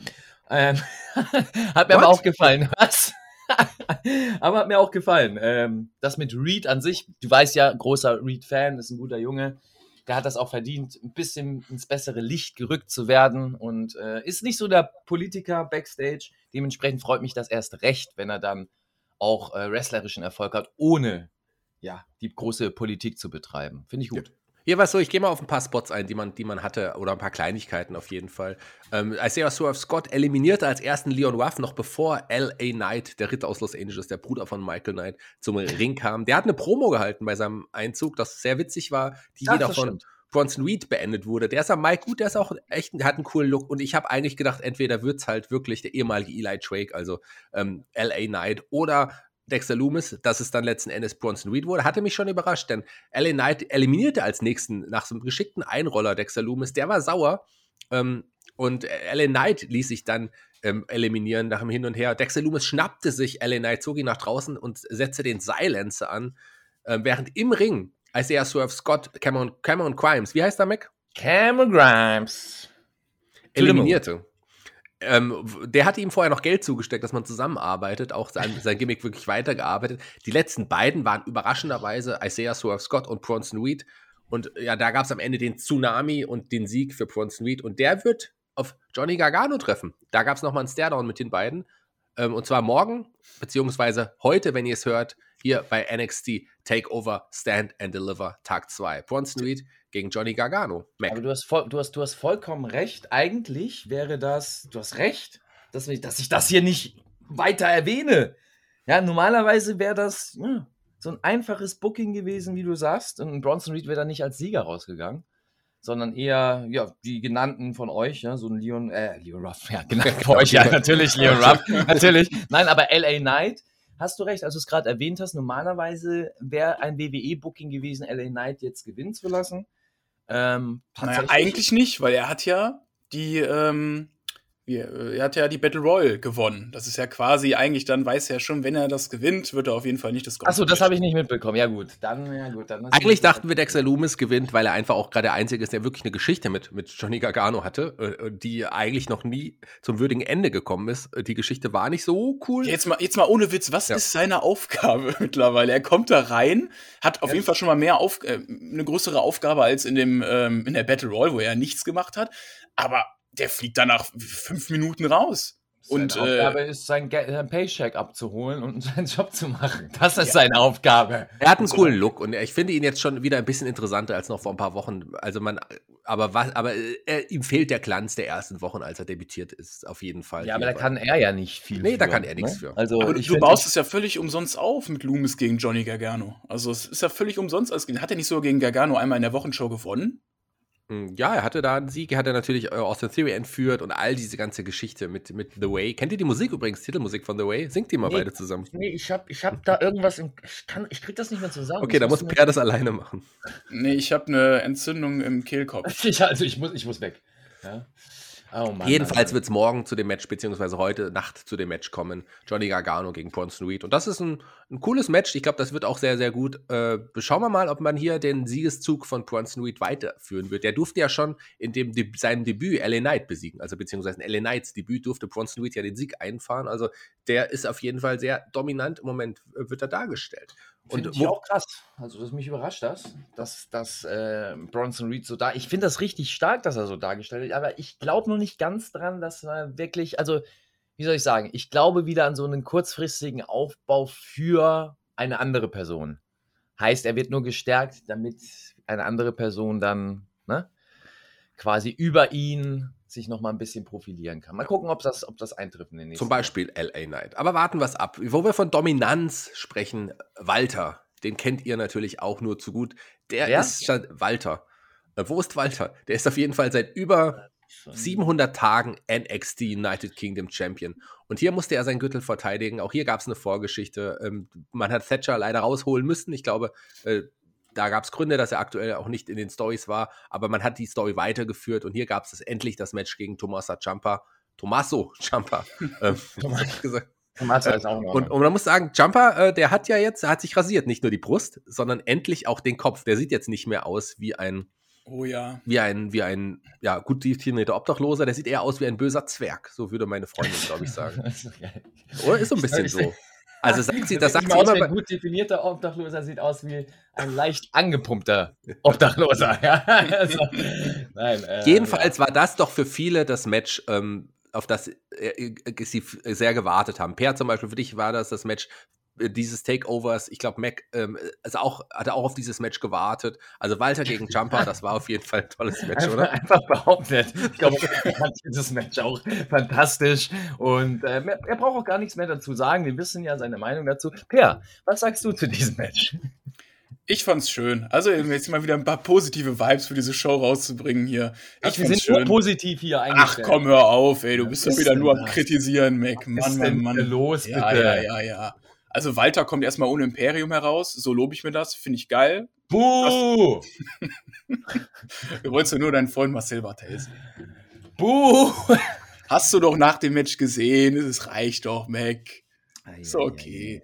Ähm, hat mir What? aber auch gefallen. Was? Aber hat mir auch gefallen. Ähm, das mit Reed an sich, du weißt ja, großer Reed-Fan, ist ein guter Junge. Der hat das auch verdient, ein bisschen ins bessere Licht gerückt zu werden und äh, ist nicht so der Politiker backstage. Dementsprechend freut mich das erst recht, wenn er dann auch äh, wrestlerischen Erfolg hat, ohne ja, die große Politik zu betreiben. Finde ich gut. Hier war es so, ich gehe mal auf ein paar Spots ein, die man, die man hatte, oder ein paar Kleinigkeiten auf jeden Fall. Ähm, Isaiah Swerve Scott eliminierte als ersten Leon Ruff noch bevor L.A. Knight, der Ritter aus Los Angeles, der Bruder von Michael Knight, zum Ring kam. Der hat eine Promo gehalten bei seinem Einzug, das sehr witzig war, die Ach, wieder von stimmt. Bronson Reed beendet wurde. Der ist am Mike gut, der ist auch echt, der hat einen coolen Look. Und ich habe eigentlich gedacht, entweder wird es halt wirklich der ehemalige Eli Drake, also ähm, L.A. Knight, oder Dexter Loomis, dass es dann letzten Endes Bronson Reed wurde, hatte mich schon überrascht, denn LA Knight eliminierte als nächsten nach so einem geschickten Einroller Dexter Loomis, der war sauer ähm, und LA Knight ließ sich dann ähm, eliminieren nach dem Hin und Her. Dexter Loomis schnappte sich LA Knight, zog ihn nach draußen und setzte den Silencer an, äh, während im Ring Isaiah Swerve Scott Cameron, Cameron Grimes, wie heißt der Mac? Cameron Grimes. Eliminierte. Ähm, der hatte ihm vorher noch Geld zugesteckt, dass man zusammenarbeitet, auch sein, sein Gimmick wirklich weitergearbeitet. Die letzten beiden waren überraschenderweise Isaiah Swerve Scott und Bronson Reed. Und ja, da gab es am Ende den Tsunami und den Sieg für Bronson Reed. Und der wird auf Johnny Gargano treffen. Da gab es nochmal einen Stairdown mit den beiden. Ähm, und zwar morgen, beziehungsweise heute, wenn ihr es hört, hier bei NXT Takeover Stand and Deliver Tag 2. Bronson Reed gegen Johnny Gargano. Mac. Aber du hast, voll, du, hast, du hast vollkommen recht. Eigentlich wäre das, du hast recht, dass, dass ich das hier nicht weiter erwähne. Ja, normalerweise wäre das ja, so ein einfaches Booking gewesen, wie du sagst. Und Bronson Reed wäre da nicht als Sieger rausgegangen, sondern eher, ja, die genannten von euch, ja, so ein Leon, äh, Leon Ruff, ja, genannt von euch, ja, natürlich, Leon Ruff, natürlich. Nein, aber LA Knight, hast du recht, als du es gerade erwähnt hast, normalerweise wäre ein WWE-Booking gewesen, LA Knight jetzt gewinnen zu lassen. Ähm, naja, eigentlich nicht, weil er hat ja die, ähm, äh, er hat ja die Battle Royale gewonnen. Das ist ja quasi eigentlich, dann weiß er schon, wenn er das gewinnt, wird er auf jeden Fall nicht das Achso, das habe ich nicht mitbekommen. Ja, gut. Dann, ja, gut. Dann eigentlich dachten wir, Dexter Loomis gewinnt, weil er einfach auch gerade der Einzige ist, der wirklich eine Geschichte mit, mit Johnny Gargano hatte, äh, die eigentlich noch nie zum würdigen Ende gekommen ist. Die Geschichte war nicht so cool. Jetzt mal, jetzt mal ohne Witz, was ja. ist seine Aufgabe mittlerweile? Er kommt da rein, hat auf ja. jeden Fall schon mal mehr auf, äh, eine größere Aufgabe als in, dem, ähm, in der Battle Royale, wo er nichts gemacht hat. Aber der fliegt dann nach fünf Minuten raus. Seine und Aufgabe äh, ist, sein, sein, Paycheck abzuholen und seinen Job zu machen. Das ist ja. seine Aufgabe. Er hat einen coolen Look und ich finde ihn jetzt schon wieder ein bisschen interessanter als noch vor ein paar Wochen. Also man, aber was, aber er, ihm fehlt der Glanz der ersten Wochen, als er debütiert ist, auf jeden Fall. Ja, aber da kann er ja nicht viel. Nee, für, da kann er nichts ne? für. Also aber du baust es ja völlig umsonst auf mit Loomis gegen Johnny Gargano. Also es ist ja völlig umsonst. Hat er nicht sogar gegen Gargano einmal in der Wochenshow gewonnen? Hm, ja, er hatte da einen Sieg, er hatte natürlich äh, Austin Theory entführt und all diese ganze Geschichte mit, mit The Way. Kennt ihr die Musik übrigens, Titelmusik von The Way? Singt die mal nee, beide zusammen. Nee, ich hab, ich hab da irgendwas, im, ich, kann, ich krieg das nicht mehr zusammen. Okay, da muss Per das alleine machen. Nee, ich habe eine Entzündung im Kehlkopf. ich, also ich muss, ich muss weg. Ja. Oh Mann, Jedenfalls wird es morgen zu dem Match, beziehungsweise heute Nacht zu dem Match kommen. Johnny Gargano gegen Bronson Reed. Und das ist ein, ein cooles Match. Ich glaube, das wird auch sehr, sehr gut. Äh, schauen wir mal, ob man hier den Siegeszug von Bronson Reed weiterführen wird. Der durfte ja schon in dem De seinem Debüt LA Knight besiegen. Also beziehungsweise in LA Knights Debüt durfte Bronson Reed ja den Sieg einfahren. Also der ist auf jeden Fall sehr dominant im Moment, äh, wird er dargestellt. Finde ich auch krass. Also, das mich überrascht das, dass, dass äh, Bronson Reed so da. Ich finde das richtig stark, dass er so dargestellt wird, aber ich glaube noch nicht ganz dran, dass er wirklich, also, wie soll ich sagen, ich glaube wieder an so einen kurzfristigen Aufbau für eine andere Person. Heißt, er wird nur gestärkt, damit eine andere Person dann ne, quasi über ihn sich noch mal ein bisschen profilieren kann. Mal gucken, ob das, ob das eintrifft in den nächsten Zum Beispiel. LA Knight. Aber warten wir es ab. Wo wir von Dominanz sprechen, Walter, den kennt ihr natürlich auch nur zu gut. Der ja? ist Walter. Äh, wo ist Walter? Der ist auf jeden Fall seit über 700 Tagen NXT United Kingdom Champion. Und hier musste er seinen Gürtel verteidigen. Auch hier gab es eine Vorgeschichte. Ähm, man hat Thatcher leider rausholen müssen. Ich glaube, äh, da gab es Gründe, dass er aktuell auch nicht in den Stories war, aber man hat die Story weitergeführt und hier gab es endlich das Match gegen Tomasa Ciampa. Tommaso Ciampa. ähm. Tomasa ist auch noch. Und, und man muss sagen, Jumper, äh, der hat ja jetzt, hat sich rasiert, nicht nur die Brust, sondern endlich auch den Kopf. Der sieht jetzt nicht mehr aus wie ein, oh ja, wie ein, wie ein, ja, gut definierter Obdachloser. Der sieht eher aus wie ein böser Zwerg. So würde meine Freundin, glaube ich, sagen. Oder ist so ein bisschen so. Also sagt sie, das sagt sie immer. Ein gut definierter Obdachloser sieht aus wie ein leicht angepumpter Obdachloser. Ja? Also, nein, äh, Jedenfalls ja. war das doch für viele das Match, ähm, auf das äh, äh, sie sehr gewartet haben. Per zum Beispiel, für dich war das das Match dieses Takeovers, ich glaube, Mac ähm, also auch, hat auch auf dieses Match gewartet. Also Walter gegen Jumper, das war auf jeden Fall ein tolles Match, einfach, oder? Einfach behauptet. Ich glaube, er fand dieses Match auch fantastisch. Und äh, er braucht auch gar nichts mehr dazu sagen. Wir wissen ja seine Meinung dazu. Per, was sagst du zu diesem Match? Ich fand's schön. Also jetzt mal wieder ein paar positive Vibes für diese Show rauszubringen hier. Ich Ach, wir sind schön. nur positiv hier eigentlich. Ach komm, hör auf, ey, du bist doch wieder nur am Kritisieren, Mac. Mann, Mann, Mann. Los, bitte. Ja, ja, ja, ja. Also Walter kommt erstmal ohne Imperium heraus, so lobe ich mir das, finde ich geil. Buh! du wolltest ja nur deinen Freund Marcel Bartels. Buh! Hast du doch nach dem Match gesehen, es reicht doch, Mac. Ist okay.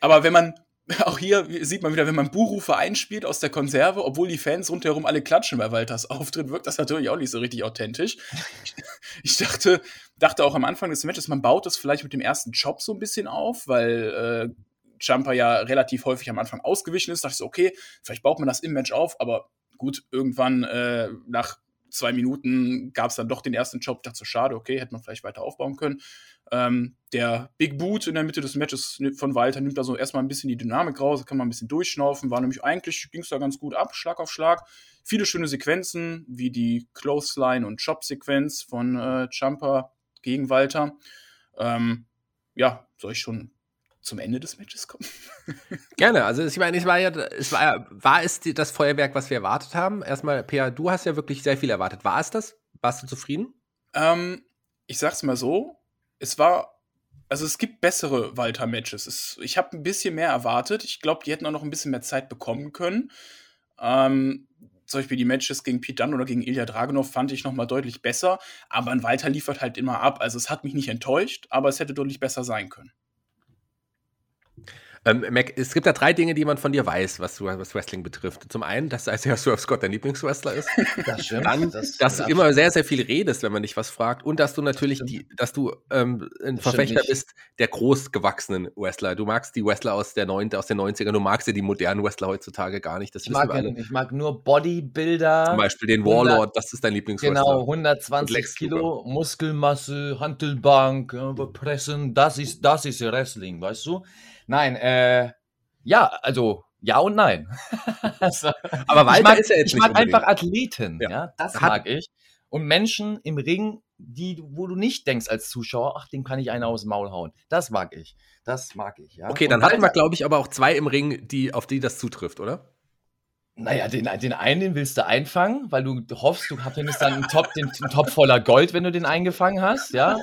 Aber wenn man, auch hier sieht man wieder, wenn man Buhrufe einspielt aus der Konserve, obwohl die Fans rundherum alle klatschen bei Walters Auftritt, wirkt das natürlich auch nicht so richtig authentisch. Ich dachte, dachte auch am Anfang des Matches, man baut das vielleicht mit dem ersten Job so ein bisschen auf, weil äh, Jumper ja relativ häufig am Anfang ausgewichen ist. Da dachte ich so, okay, vielleicht baut man das im Match auf, aber gut, irgendwann äh, nach zwei Minuten gab es dann doch den ersten Job. Ich dachte so, schade, okay, hätte man vielleicht weiter aufbauen können. Ähm, der Big Boot in der Mitte des Matches von Walter nimmt da so erstmal ein bisschen die Dynamik raus, kann man ein bisschen durchschnaufen. War nämlich eigentlich, ging es da ganz gut ab, Schlag auf Schlag. Viele schöne Sequenzen, wie die Clothesline und Chop-Sequenz von äh, Jumper gegen Walter. Ähm, ja, soll ich schon zum Ende des Matches kommen? Gerne. Also ich meine, es war ja, es war, war es das Feuerwerk, was wir erwartet haben? Erstmal, Pia, du hast ja wirklich sehr viel erwartet. War es das? Warst du zufrieden? Ähm, ich sag's mal so, es war, also es gibt bessere Walter-Matches. Ich habe ein bisschen mehr erwartet. Ich glaube, die hätten auch noch ein bisschen mehr Zeit bekommen können. Ähm, zum Beispiel die Matches gegen Pete Dunne oder gegen Ilya Dragunov fand ich noch mal deutlich besser. Aber ein Walter liefert halt immer ab. Also es hat mich nicht enttäuscht, aber es hätte deutlich besser sein können. Ähm, Mac, es gibt da drei Dinge, die man von dir weiß, was, was Wrestling betrifft. Zum einen, dass Isaiah Swerve Scott dein Lieblingswrestler ist. Das stimmt. Dann, das, dass du immer sehr, sehr viel redest, wenn man dich was fragt. Und dass du natürlich, die, dass du ähm, ein das Verfechter bist der großgewachsenen Wrestler. Du magst die Wrestler aus, der Neun aus den 90ern, du magst ja die modernen Wrestler heutzutage gar nicht. Das ich, mag, alle. ich mag nur Bodybuilder. Zum Beispiel den Warlord, 100, das ist dein Lieblingswrestler. Genau, 120 Kilo, Muskelmasse, Hantelbank, äh, Pressen, das ist, das ist Wrestling, weißt du? Nein, äh, ja, also ja und nein. also, Aber Walter mag, ist ja jetzt Ich mag einfach Athleten, ja, ja das Hat, mag ich. Und Menschen im Ring, die, wo du nicht denkst als Zuschauer, ach, dem kann ich einer aus dem Maul hauen. Das mag ich. Das mag ich, ja. Okay, dann und hatten wir, glaube ich, aber auch zwei im Ring, die, auf die das zutrifft, oder? Naja, den, den einen den willst du einfangen, weil du hoffst, du findest dann einen Top, den, einen Top voller Gold, wenn du den eingefangen hast, ja.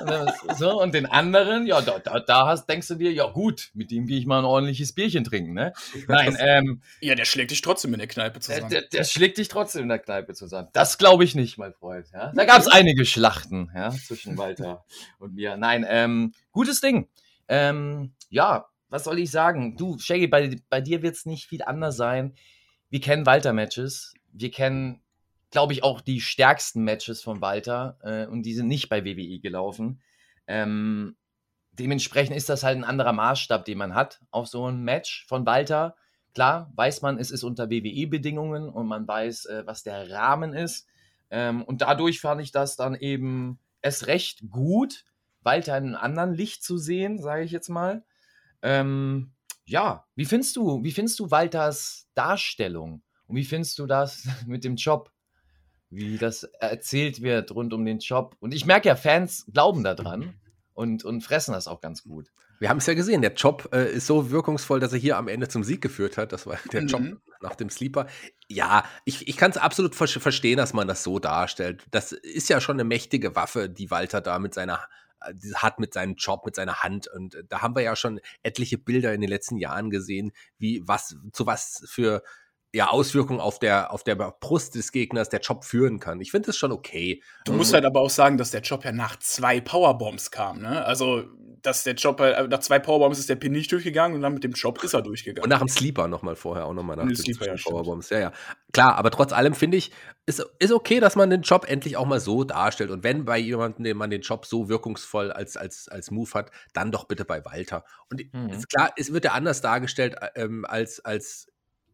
So, und den anderen, ja, da, da, da hast, denkst du dir, ja gut, mit dem gehe ich mal ein ordentliches Bierchen trinken, ne? Nein, ähm, Ja, der schlägt dich trotzdem in der Kneipe zusammen. Der, der, schlägt dich trotzdem in der Kneipe zusammen. Das glaube ich nicht, mein Freund. Ja? Da gab es einige Schlachten, ja, zwischen Walter und mir. Nein, ähm, gutes Ding. Ähm, ja, was soll ich sagen? Du, Shaggy, bei, bei dir wird es nicht viel anders sein wir kennen Walter-Matches. Wir kennen, glaube ich, auch die stärksten Matches von Walter äh, und die sind nicht bei WWE gelaufen. Ähm, dementsprechend ist das halt ein anderer Maßstab, den man hat auf so ein Match von Walter. klar weiß man, es ist unter WWE-Bedingungen und man weiß, äh, was der Rahmen ist. Ähm, und dadurch fand ich das dann eben es recht gut, Walter in einem anderen Licht zu sehen, sage ich jetzt mal. Ähm, ja, wie findest du, wie findest du Walters Darstellung? Und wie findest du das mit dem Job? Wie das erzählt wird rund um den Job? Und ich merke ja, Fans glauben daran und, und fressen das auch ganz gut. Wir haben es ja gesehen, der Job äh, ist so wirkungsvoll, dass er hier am Ende zum Sieg geführt hat. Das war der mhm. Job nach dem Sleeper. Ja, ich, ich kann es absolut ver verstehen, dass man das so darstellt. Das ist ja schon eine mächtige Waffe, die Walter da mit seiner hat mit seinem Job, mit seiner Hand. Und äh, da haben wir ja schon etliche Bilder in den letzten Jahren gesehen, wie was, zu was für ja, Auswirkungen auf der, auf der Brust des Gegners der Job führen kann. Ich finde das schon okay. Du musst halt aber auch sagen, dass der Job ja nach zwei Powerbombs kam, ne? Also, dass der Job halt, nach zwei Powerbombs ist der Pin nicht durchgegangen und dann mit dem Job ist er durchgegangen. Und nach dem Sleeper nochmal vorher auch nochmal nach dem Sleeper, ja, Powerbombs. Ja, ja. Klar, aber trotz allem finde ich, ist, ist okay, dass man den Job endlich auch mal so darstellt. Und wenn bei jemandem, dem man den Job so wirkungsvoll als, als, als Move hat, dann doch bitte bei Walter. Und mhm. ist klar, es wird ja anders dargestellt äh, ähm, als, als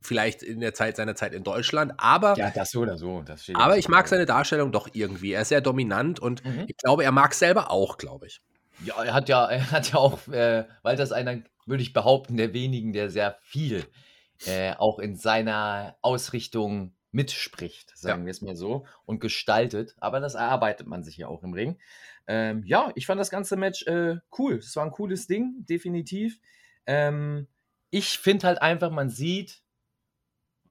vielleicht in der Zeit seiner Zeit in Deutschland, aber ja, das so oder so. aber ich mag seine Darstellung doch irgendwie. Er ist sehr dominant und mhm. ich glaube, er mag selber auch, glaube ich. Ja, er hat ja, er hat ja auch, äh, weil das einer, würde ich behaupten, der wenigen, der sehr viel äh, auch in seiner Ausrichtung mitspricht, sagen ja. wir es mal so, und gestaltet. Aber das erarbeitet man sich ja auch im Ring. Ähm, ja, ich fand das ganze Match äh, cool. Es war ein cooles Ding, definitiv. Ähm, ich finde halt einfach, man sieht,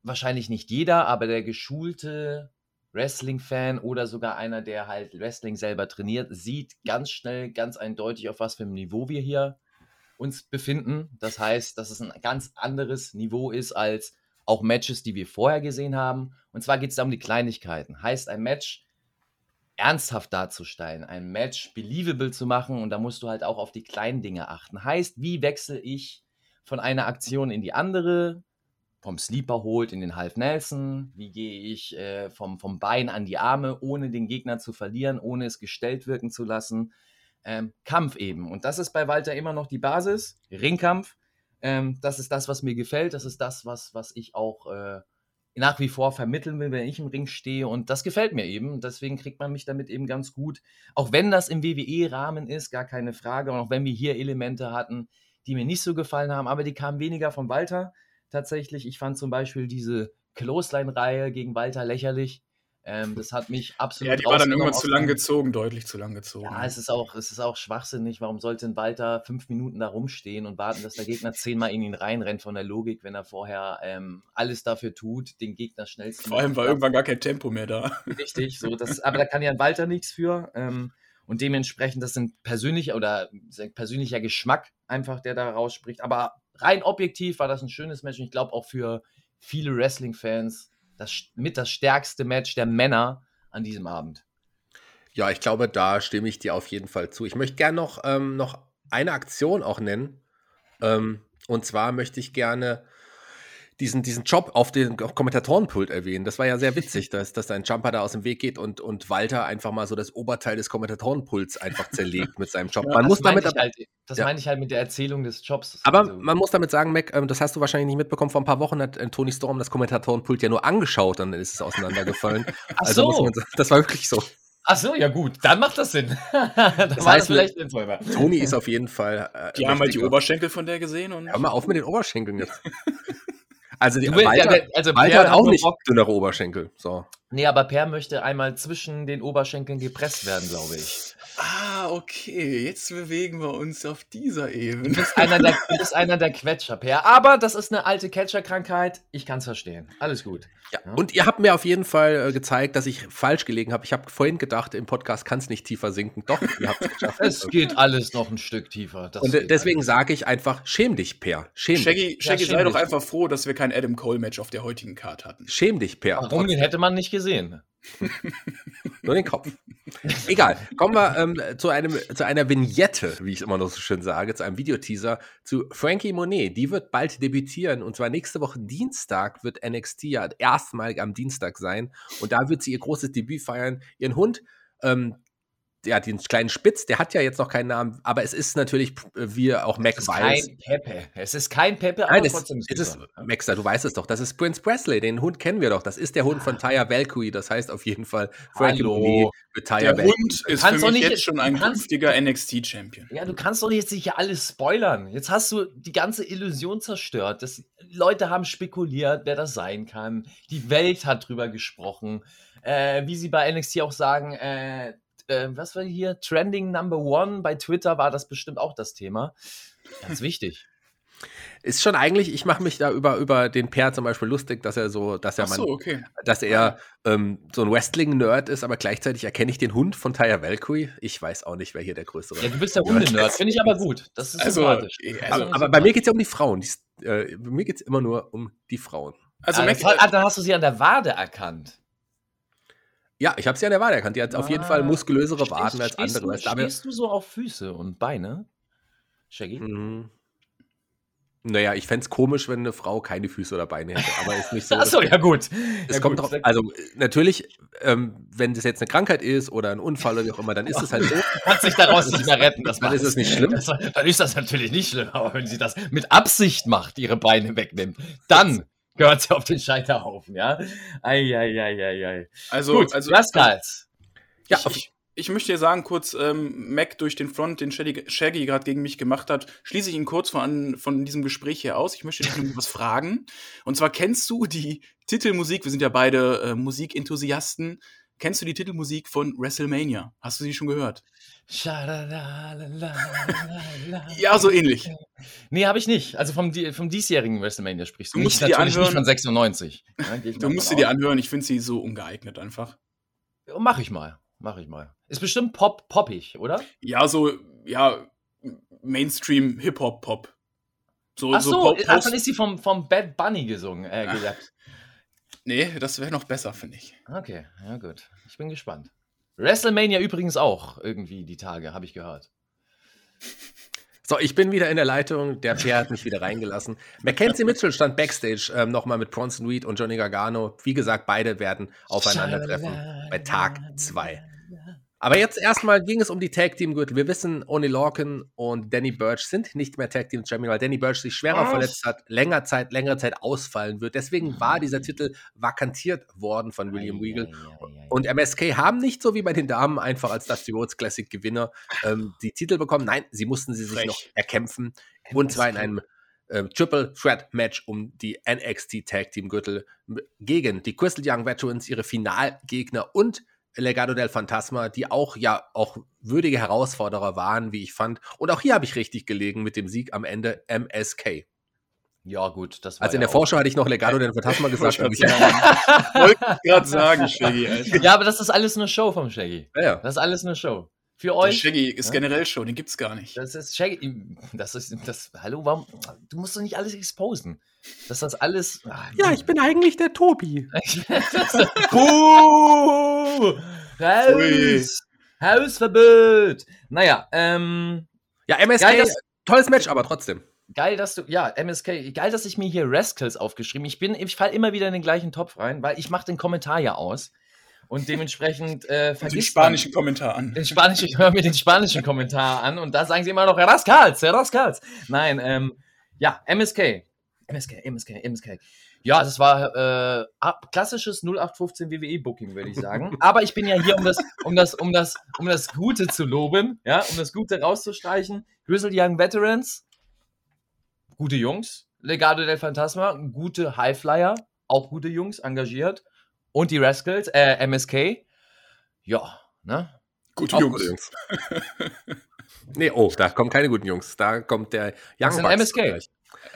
wahrscheinlich nicht jeder, aber der geschulte Wrestling-Fan oder sogar einer, der halt Wrestling selber trainiert, sieht ganz schnell, ganz eindeutig, auf was für einem Niveau wir hier uns befinden. Das heißt, dass es ein ganz anderes Niveau ist als auch Matches, die wir vorher gesehen haben. Und zwar geht es da um die Kleinigkeiten. Heißt, ein Match ernsthaft darzustellen, ein Match believable zu machen und da musst du halt auch auf die kleinen Dinge achten. Heißt, wie wechsle ich von einer Aktion in die andere? Vom Sleeper holt in den Half Nelson? Wie gehe ich äh, vom, vom Bein an die Arme, ohne den Gegner zu verlieren, ohne es gestellt wirken zu lassen? Ähm, Kampf eben. Und das ist bei Walter immer noch die Basis. Ringkampf. Ähm, das ist das, was mir gefällt. Das ist das, was, was ich auch äh, nach wie vor vermitteln will, wenn ich im Ring stehe. Und das gefällt mir eben. Deswegen kriegt man mich damit eben ganz gut. Auch wenn das im WWE-Rahmen ist, gar keine Frage. Und auch wenn wir hier Elemente hatten, die mir nicht so gefallen haben, aber die kamen weniger von Walter tatsächlich. Ich fand zum Beispiel diese Clothesline-Reihe gegen Walter lächerlich. Ähm, das hat mich absolut. Ja, die war dann irgendwann zu lang gezogen, deutlich zu lang gezogen. Ja, es ist auch, es ist auch schwachsinnig. Warum sollte ein Walter fünf Minuten da rumstehen und warten, dass der Gegner zehnmal in ihn reinrennt von der Logik, wenn er vorher ähm, alles dafür tut, den Gegner schnellstens. Vor allem war irgendwann gar kein Tempo mehr da. Richtig, so das, aber da kann ja ein Walter nichts für. Ähm, und dementsprechend, das sind persönliche oder persönlicher Geschmack einfach, der da rausspricht. Aber rein objektiv war das ein schönes Match und ich glaube auch für viele Wrestling-Fans das mit das stärkste Match der Männer an diesem Abend. Ja, ich glaube, da stimme ich dir auf jeden Fall zu. Ich möchte gerne noch, ähm, noch eine Aktion auch nennen. Ähm, und zwar möchte ich gerne diesen, diesen Job auf den Kommentatorenpult erwähnen. Das war ja sehr witzig, dass, dass ein Jumper da aus dem Weg geht und, und Walter einfach mal so das Oberteil des Kommentatorenpults einfach zerlegt mit seinem Job. Man muss damit. Halt, das ja. meine ich halt mit der Erzählung des Jobs. Aber also. man muss damit sagen, Mac, ähm, das hast du wahrscheinlich nicht mitbekommen. Vor ein paar Wochen hat äh, Tony Storm das Kommentatorenpult ja nur angeschaut, dann ist es auseinandergefallen. Ach also so. Man, das war wirklich so. Ach so, ja gut, dann macht das Sinn. das heißt, vielleicht Toni ist auf jeden Fall. Äh, die haben halt die Oberschenkel von der gesehen und. Hör mal auf mit den Oberschenkeln jetzt. Also, die, willst, Walter, ja, also Walter hat auch nicht Bock. dünnere Oberschenkel. So. Nee, aber Per möchte einmal zwischen den Oberschenkeln gepresst werden, glaube ich. Ah, okay. Jetzt bewegen wir uns auf dieser Ebene. Du bist einer der, bist einer der Quetscher, Per. Aber das ist eine alte Catcher-Krankheit. Ich kann es verstehen. Alles gut. Ja. ja. Und ihr habt mir auf jeden Fall äh, gezeigt, dass ich falsch gelegen habe. Ich habe vorhin gedacht, im Podcast kann es nicht tiefer sinken. Doch, ihr habt es geschafft. es geht alles noch ein Stück tiefer. Das Und deswegen sage ich einfach, schäm dich, Per. Schäm Shaggy, dich. Shaggy ja, sei doch einfach froh, dass wir kein Adam Cole-Match auf der heutigen Card hatten. Schäm dich, Per. Warum? Den hätte man nicht gesehen. Nur den Kopf. Egal. Kommen wir ähm, zu, einem, zu einer Vignette, wie ich immer noch so schön sage, zu einem Videoteaser zu Frankie Monet. Die wird bald debütieren und zwar nächste Woche Dienstag wird NXT ja erstmalig am Dienstag sein und da wird sie ihr großes Debüt feiern. Ihren Hund ähm, ja, den kleinen Spitz, der hat ja jetzt noch keinen Namen, aber es ist natürlich, wie auch Mac Es ist weiß. kein Pepe. Es ist kein Pepe, aber Nein, es, trotzdem es ist, super. Maxter, du weißt es doch, das ist Prince Presley, den Hund kennen wir doch, das ist der Hund von Taya Valkyrie, das heißt auf jeden Fall Frankie Hallo. Monet mit Taya Der Valkyrie. Hund ist kannst für mich nicht- jetzt schon ein künftiger NXT-Champion. Ja, du kannst doch jetzt nicht hier alles spoilern. Jetzt hast du die ganze Illusion zerstört. Das, Leute haben spekuliert, wer das sein kann. Die Welt hat drüber gesprochen. Äh, wie sie bei NXT auch sagen, äh, äh, was war hier? Trending Number One. Bei Twitter war das bestimmt auch das Thema. Ganz wichtig. Ist schon eigentlich, ich mache mich da über, über den Per zum Beispiel lustig, dass er so, dass er, so, man, okay. dass er ähm, so ein Wrestling-Nerd ist, aber gleichzeitig erkenne ich den Hund von Taya Valkyrie. Ich weiß auch nicht, wer hier der größere Ja, du bist der Hundenerd. Finde ich aber gut. Das ist Also, sympathisch. also, aber, aber bei mir geht es ja um die Frauen. Die, ist, äh, bei mir geht es immer nur um die Frauen. also ah, Mac, das hat, ah, dann hast du sie an der Wade erkannt. Ja, ich habe sie an der Wade erkannt. Die hat auf jeden Fall Ah, muskulösere Waden als andere. Du, stehst du so auf Füße und Beine? Shaggy? Mhm. Naja, ich fände es komisch, wenn eine Frau keine Füße oder Beine hätte, aber ist nicht so. Achso, ja gut. Es ja, kommt gut. drauf, also natürlich, ähm, wenn das jetzt eine Krankheit ist oder ein Unfall oder wie auch immer, dann ist es halt so. kannst dich daraus nicht mehr retten. Das Dann ist es nicht schlimm. Das, dann ist das natürlich nicht schlimm. Aber wenn sie das mit Absicht macht, ihre Beine wegnimmt, dann gehört sie auf den Scheiterhaufen, ja? Eieieiei. also, Gut, also Rascals. Ja, ich, ich, ich möchte dir sagen, kurz, ähm, Mac durch den Front, den Shaggy, Shaggy gerade gegen mich gemacht hat, schließe ich ihn kurz von, von diesem Gespräch hier aus. Ich möchte dich was fragen. Und zwar kennst du die Titelmusik, wir sind ja beide äh, Musikenthusiasten, kennst du die Titelmusik von WrestleMania? Hast du sie schon gehört? Ja, so ähnlich. Nee, habe ich nicht. Also vom, vom diesjährigen WrestleMania sprichst du. Du musst nicht, natürlich anhören. nicht von 96. Ja, geh ich Du musst sie dir anhören, ich finde sie so ungeeignet einfach. Mach ich mal. Mach ich mal. Ist bestimmt pop poppig, oder? Ja, so, ja, Mainstream Hip-Hop-Pop. So, Ach so so, Po- ach, Post- dann ist sie vom, vom Bad Bunny gesungen. Äh, Ach. Nee, das wäre noch besser, finde ich. Okay, ja gut. Ich bin gespannt. WrestleMania übrigens auch irgendwie die Tage, habe ich gehört. So, ich bin wieder in der Leitung. Der Per hat mich wieder reingelassen. Mackenzie Mitchell stand backstage ähm, nochmal mit Bronson Reed und Johnny Gargano. Wie gesagt, beide werden aufeinandertreffen bei Tag 2. Aber jetzt erstmal ging es um die Tag Team Gürtel. Wir wissen, Oni Lorcan und Danny Burch sind nicht mehr Tag Team Champion, weil Danny Burch sich schwerer Was? verletzt hat, länger Zeit, längere Zeit ausfallen wird. Deswegen war dieser Titel vakantiert worden von William Regal. Und MSK haben nicht so wie bei den Damen einfach als Dusty Rhodes Classic Gewinner ähm, die Titel bekommen. Nein, sie mussten sie sich Frech. noch erkämpfen. Und zwar in einem ähm, Triple Threat Match um die NXT Tag Team Gürtel gegen die Crystal Young Veterans, ihre Finalgegner und Legado del Fantasma, die auch ja auch würdige Herausforderer waren, wie ich fand. Und auch hier habe ich richtig gelegen mit dem Sieg am Ende MSK. Ja, gut, das war. Also in ja der Vorschau hatte ich noch Legado del Fantasma gesagt. aber ich, Wollte ich gerade sagen, Shaggy, Alter. Ja, aber das ist alles eine Show vom Shaggy. ja, ja. Das ist alles eine Show. Für Der euch. Shaggy ist Ja? generell schon, den gibt's gar nicht. Das ist Shaggy. Das ist das. Hallo, warum? Du musst doch nicht alles exposen. Dass das alles. Ah, ja, ich bin eigentlich der Tobi. Buh! Ui. Haus! Hausverbot! Naja, ähm. Ja, MSK, Geil, dass- tolles Match, aber trotzdem. Geil, dass du, ja, MSK, geil, dass ich mir hier Rascals aufgeschrieben Ich bin, ich falle immer wieder in den gleichen Topf rein, weil ich mache den Kommentar ja aus. Und dementsprechend äh, Und den vergisst spanischen Kommentar an. man den spanischen, ich höre mir den spanischen Kommentar an und da sagen sie immer noch Rascals, Rascals. Nein, ähm, ja, MSK. MSK, MSK, MSK. Ja, das war äh, klassisches 0815 WWE-Booking, würde ich sagen. Aber ich bin ja hier, um das, um das, um das, um das Gute zu loben, ja, um das Gute rauszustreichen. Grizzled Young Veterans, gute Jungs. Legado del Fantasma, gute Highflyer, auch gute Jungs, engagiert. Und die Rascals, äh, MSK. Ja, ne? Gute Jungs. Jungs. nee, oh, da kommen keine guten Jungs. Da kommt der Young sind Bucks MSK. Vergleich.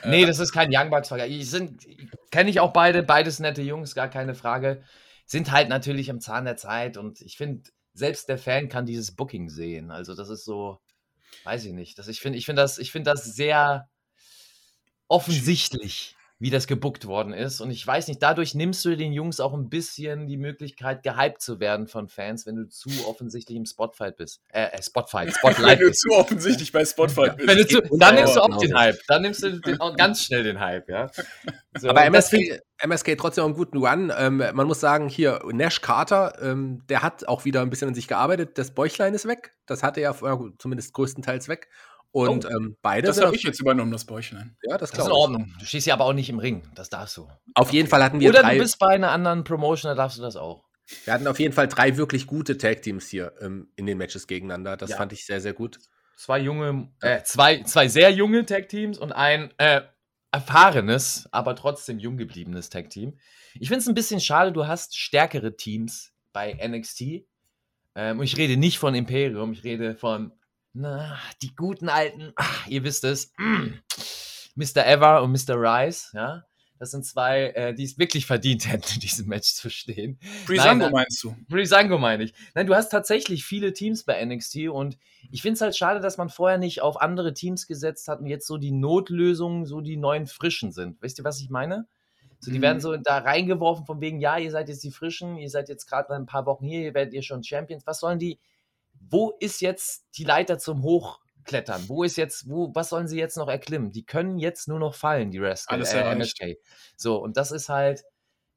Nee, das ist kein Young Bucks Vergleich. Ich sind, kenne ich auch beide, beides nette Jungs, gar keine Frage. Sind halt natürlich im Zahn der Zeit und ich finde, selbst der Fan kann dieses Booking sehen. Also das ist so, weiß ich nicht. Das, ich finde, ich finde das, ich finde das sehr offensichtlich. Wie das gebuckt worden ist. Und ich weiß nicht, dadurch nimmst du den Jungs auch ein bisschen die Möglichkeit, gehypt zu werden von Fans, wenn du zu offensichtlich im Spotfight bist. Äh, äh Spotfight, Spotlight. wenn du zu offensichtlich bei Spotfight bist. Wenn du zu, dann nimmst du auch den Hype. Dann nimmst du den, auch ganz schnell den Hype, ja. So, Aber MSK, MSK trotzdem einen guten Run. Ähm, man muss sagen, hier Nash Carter, ähm, der hat auch wieder ein bisschen an sich gearbeitet. Das Bäuchlein ist weg. Das hatte er zumindest größtenteils weg. Und oh, ähm, beide. Das habe ich jetzt übernommen, das Bäuchlein. Ja, das, das ist in Ordnung. Du stehst ja aber auch nicht im Ring. Das darfst du. Auf jeden Fall hatten wir Oder drei. du bist bei einer anderen Promotion, da darfst du das auch. Wir hatten auf jeden Fall drei wirklich gute Tag-Teams hier ähm, in den Matches gegeneinander. Das ja. fand ich sehr, sehr gut. Zwei junge, äh, zwei, zwei sehr junge Tag-Teams und ein äh, erfahrenes, aber trotzdem jung gebliebenes Tag-Team. Ich finde es ein bisschen schade, du hast stärkere Teams bei NXT. Ähm, und ich rede nicht von Imperium, ich rede von na, die guten alten, ach, ihr wisst es, mm, Mr. Ever und Mr. Rice, ja. Das sind zwei, äh, die es wirklich verdient hätten, in diesem Match zu stehen. Brisango meinst du? Brisango meine ich. Nein, du hast tatsächlich viele Teams bei NXT und ich finde es halt schade, dass man vorher nicht auf andere Teams gesetzt hat und jetzt so die Notlösungen so die neuen Frischen sind. Wisst ihr, was ich meine? So, die mhm. werden so da reingeworfen von wegen, ja, ihr seid jetzt die Frischen, ihr seid jetzt gerade ein paar Wochen hier, ihr werdet ihr schon Champions. Was sollen die, wo ist jetzt die Leiter zum Hochklettern? Wo ist jetzt, wo, was sollen sie jetzt noch erklimmen? Die können jetzt nur noch fallen, die Rascal, äh, MSK. So, und das ist halt,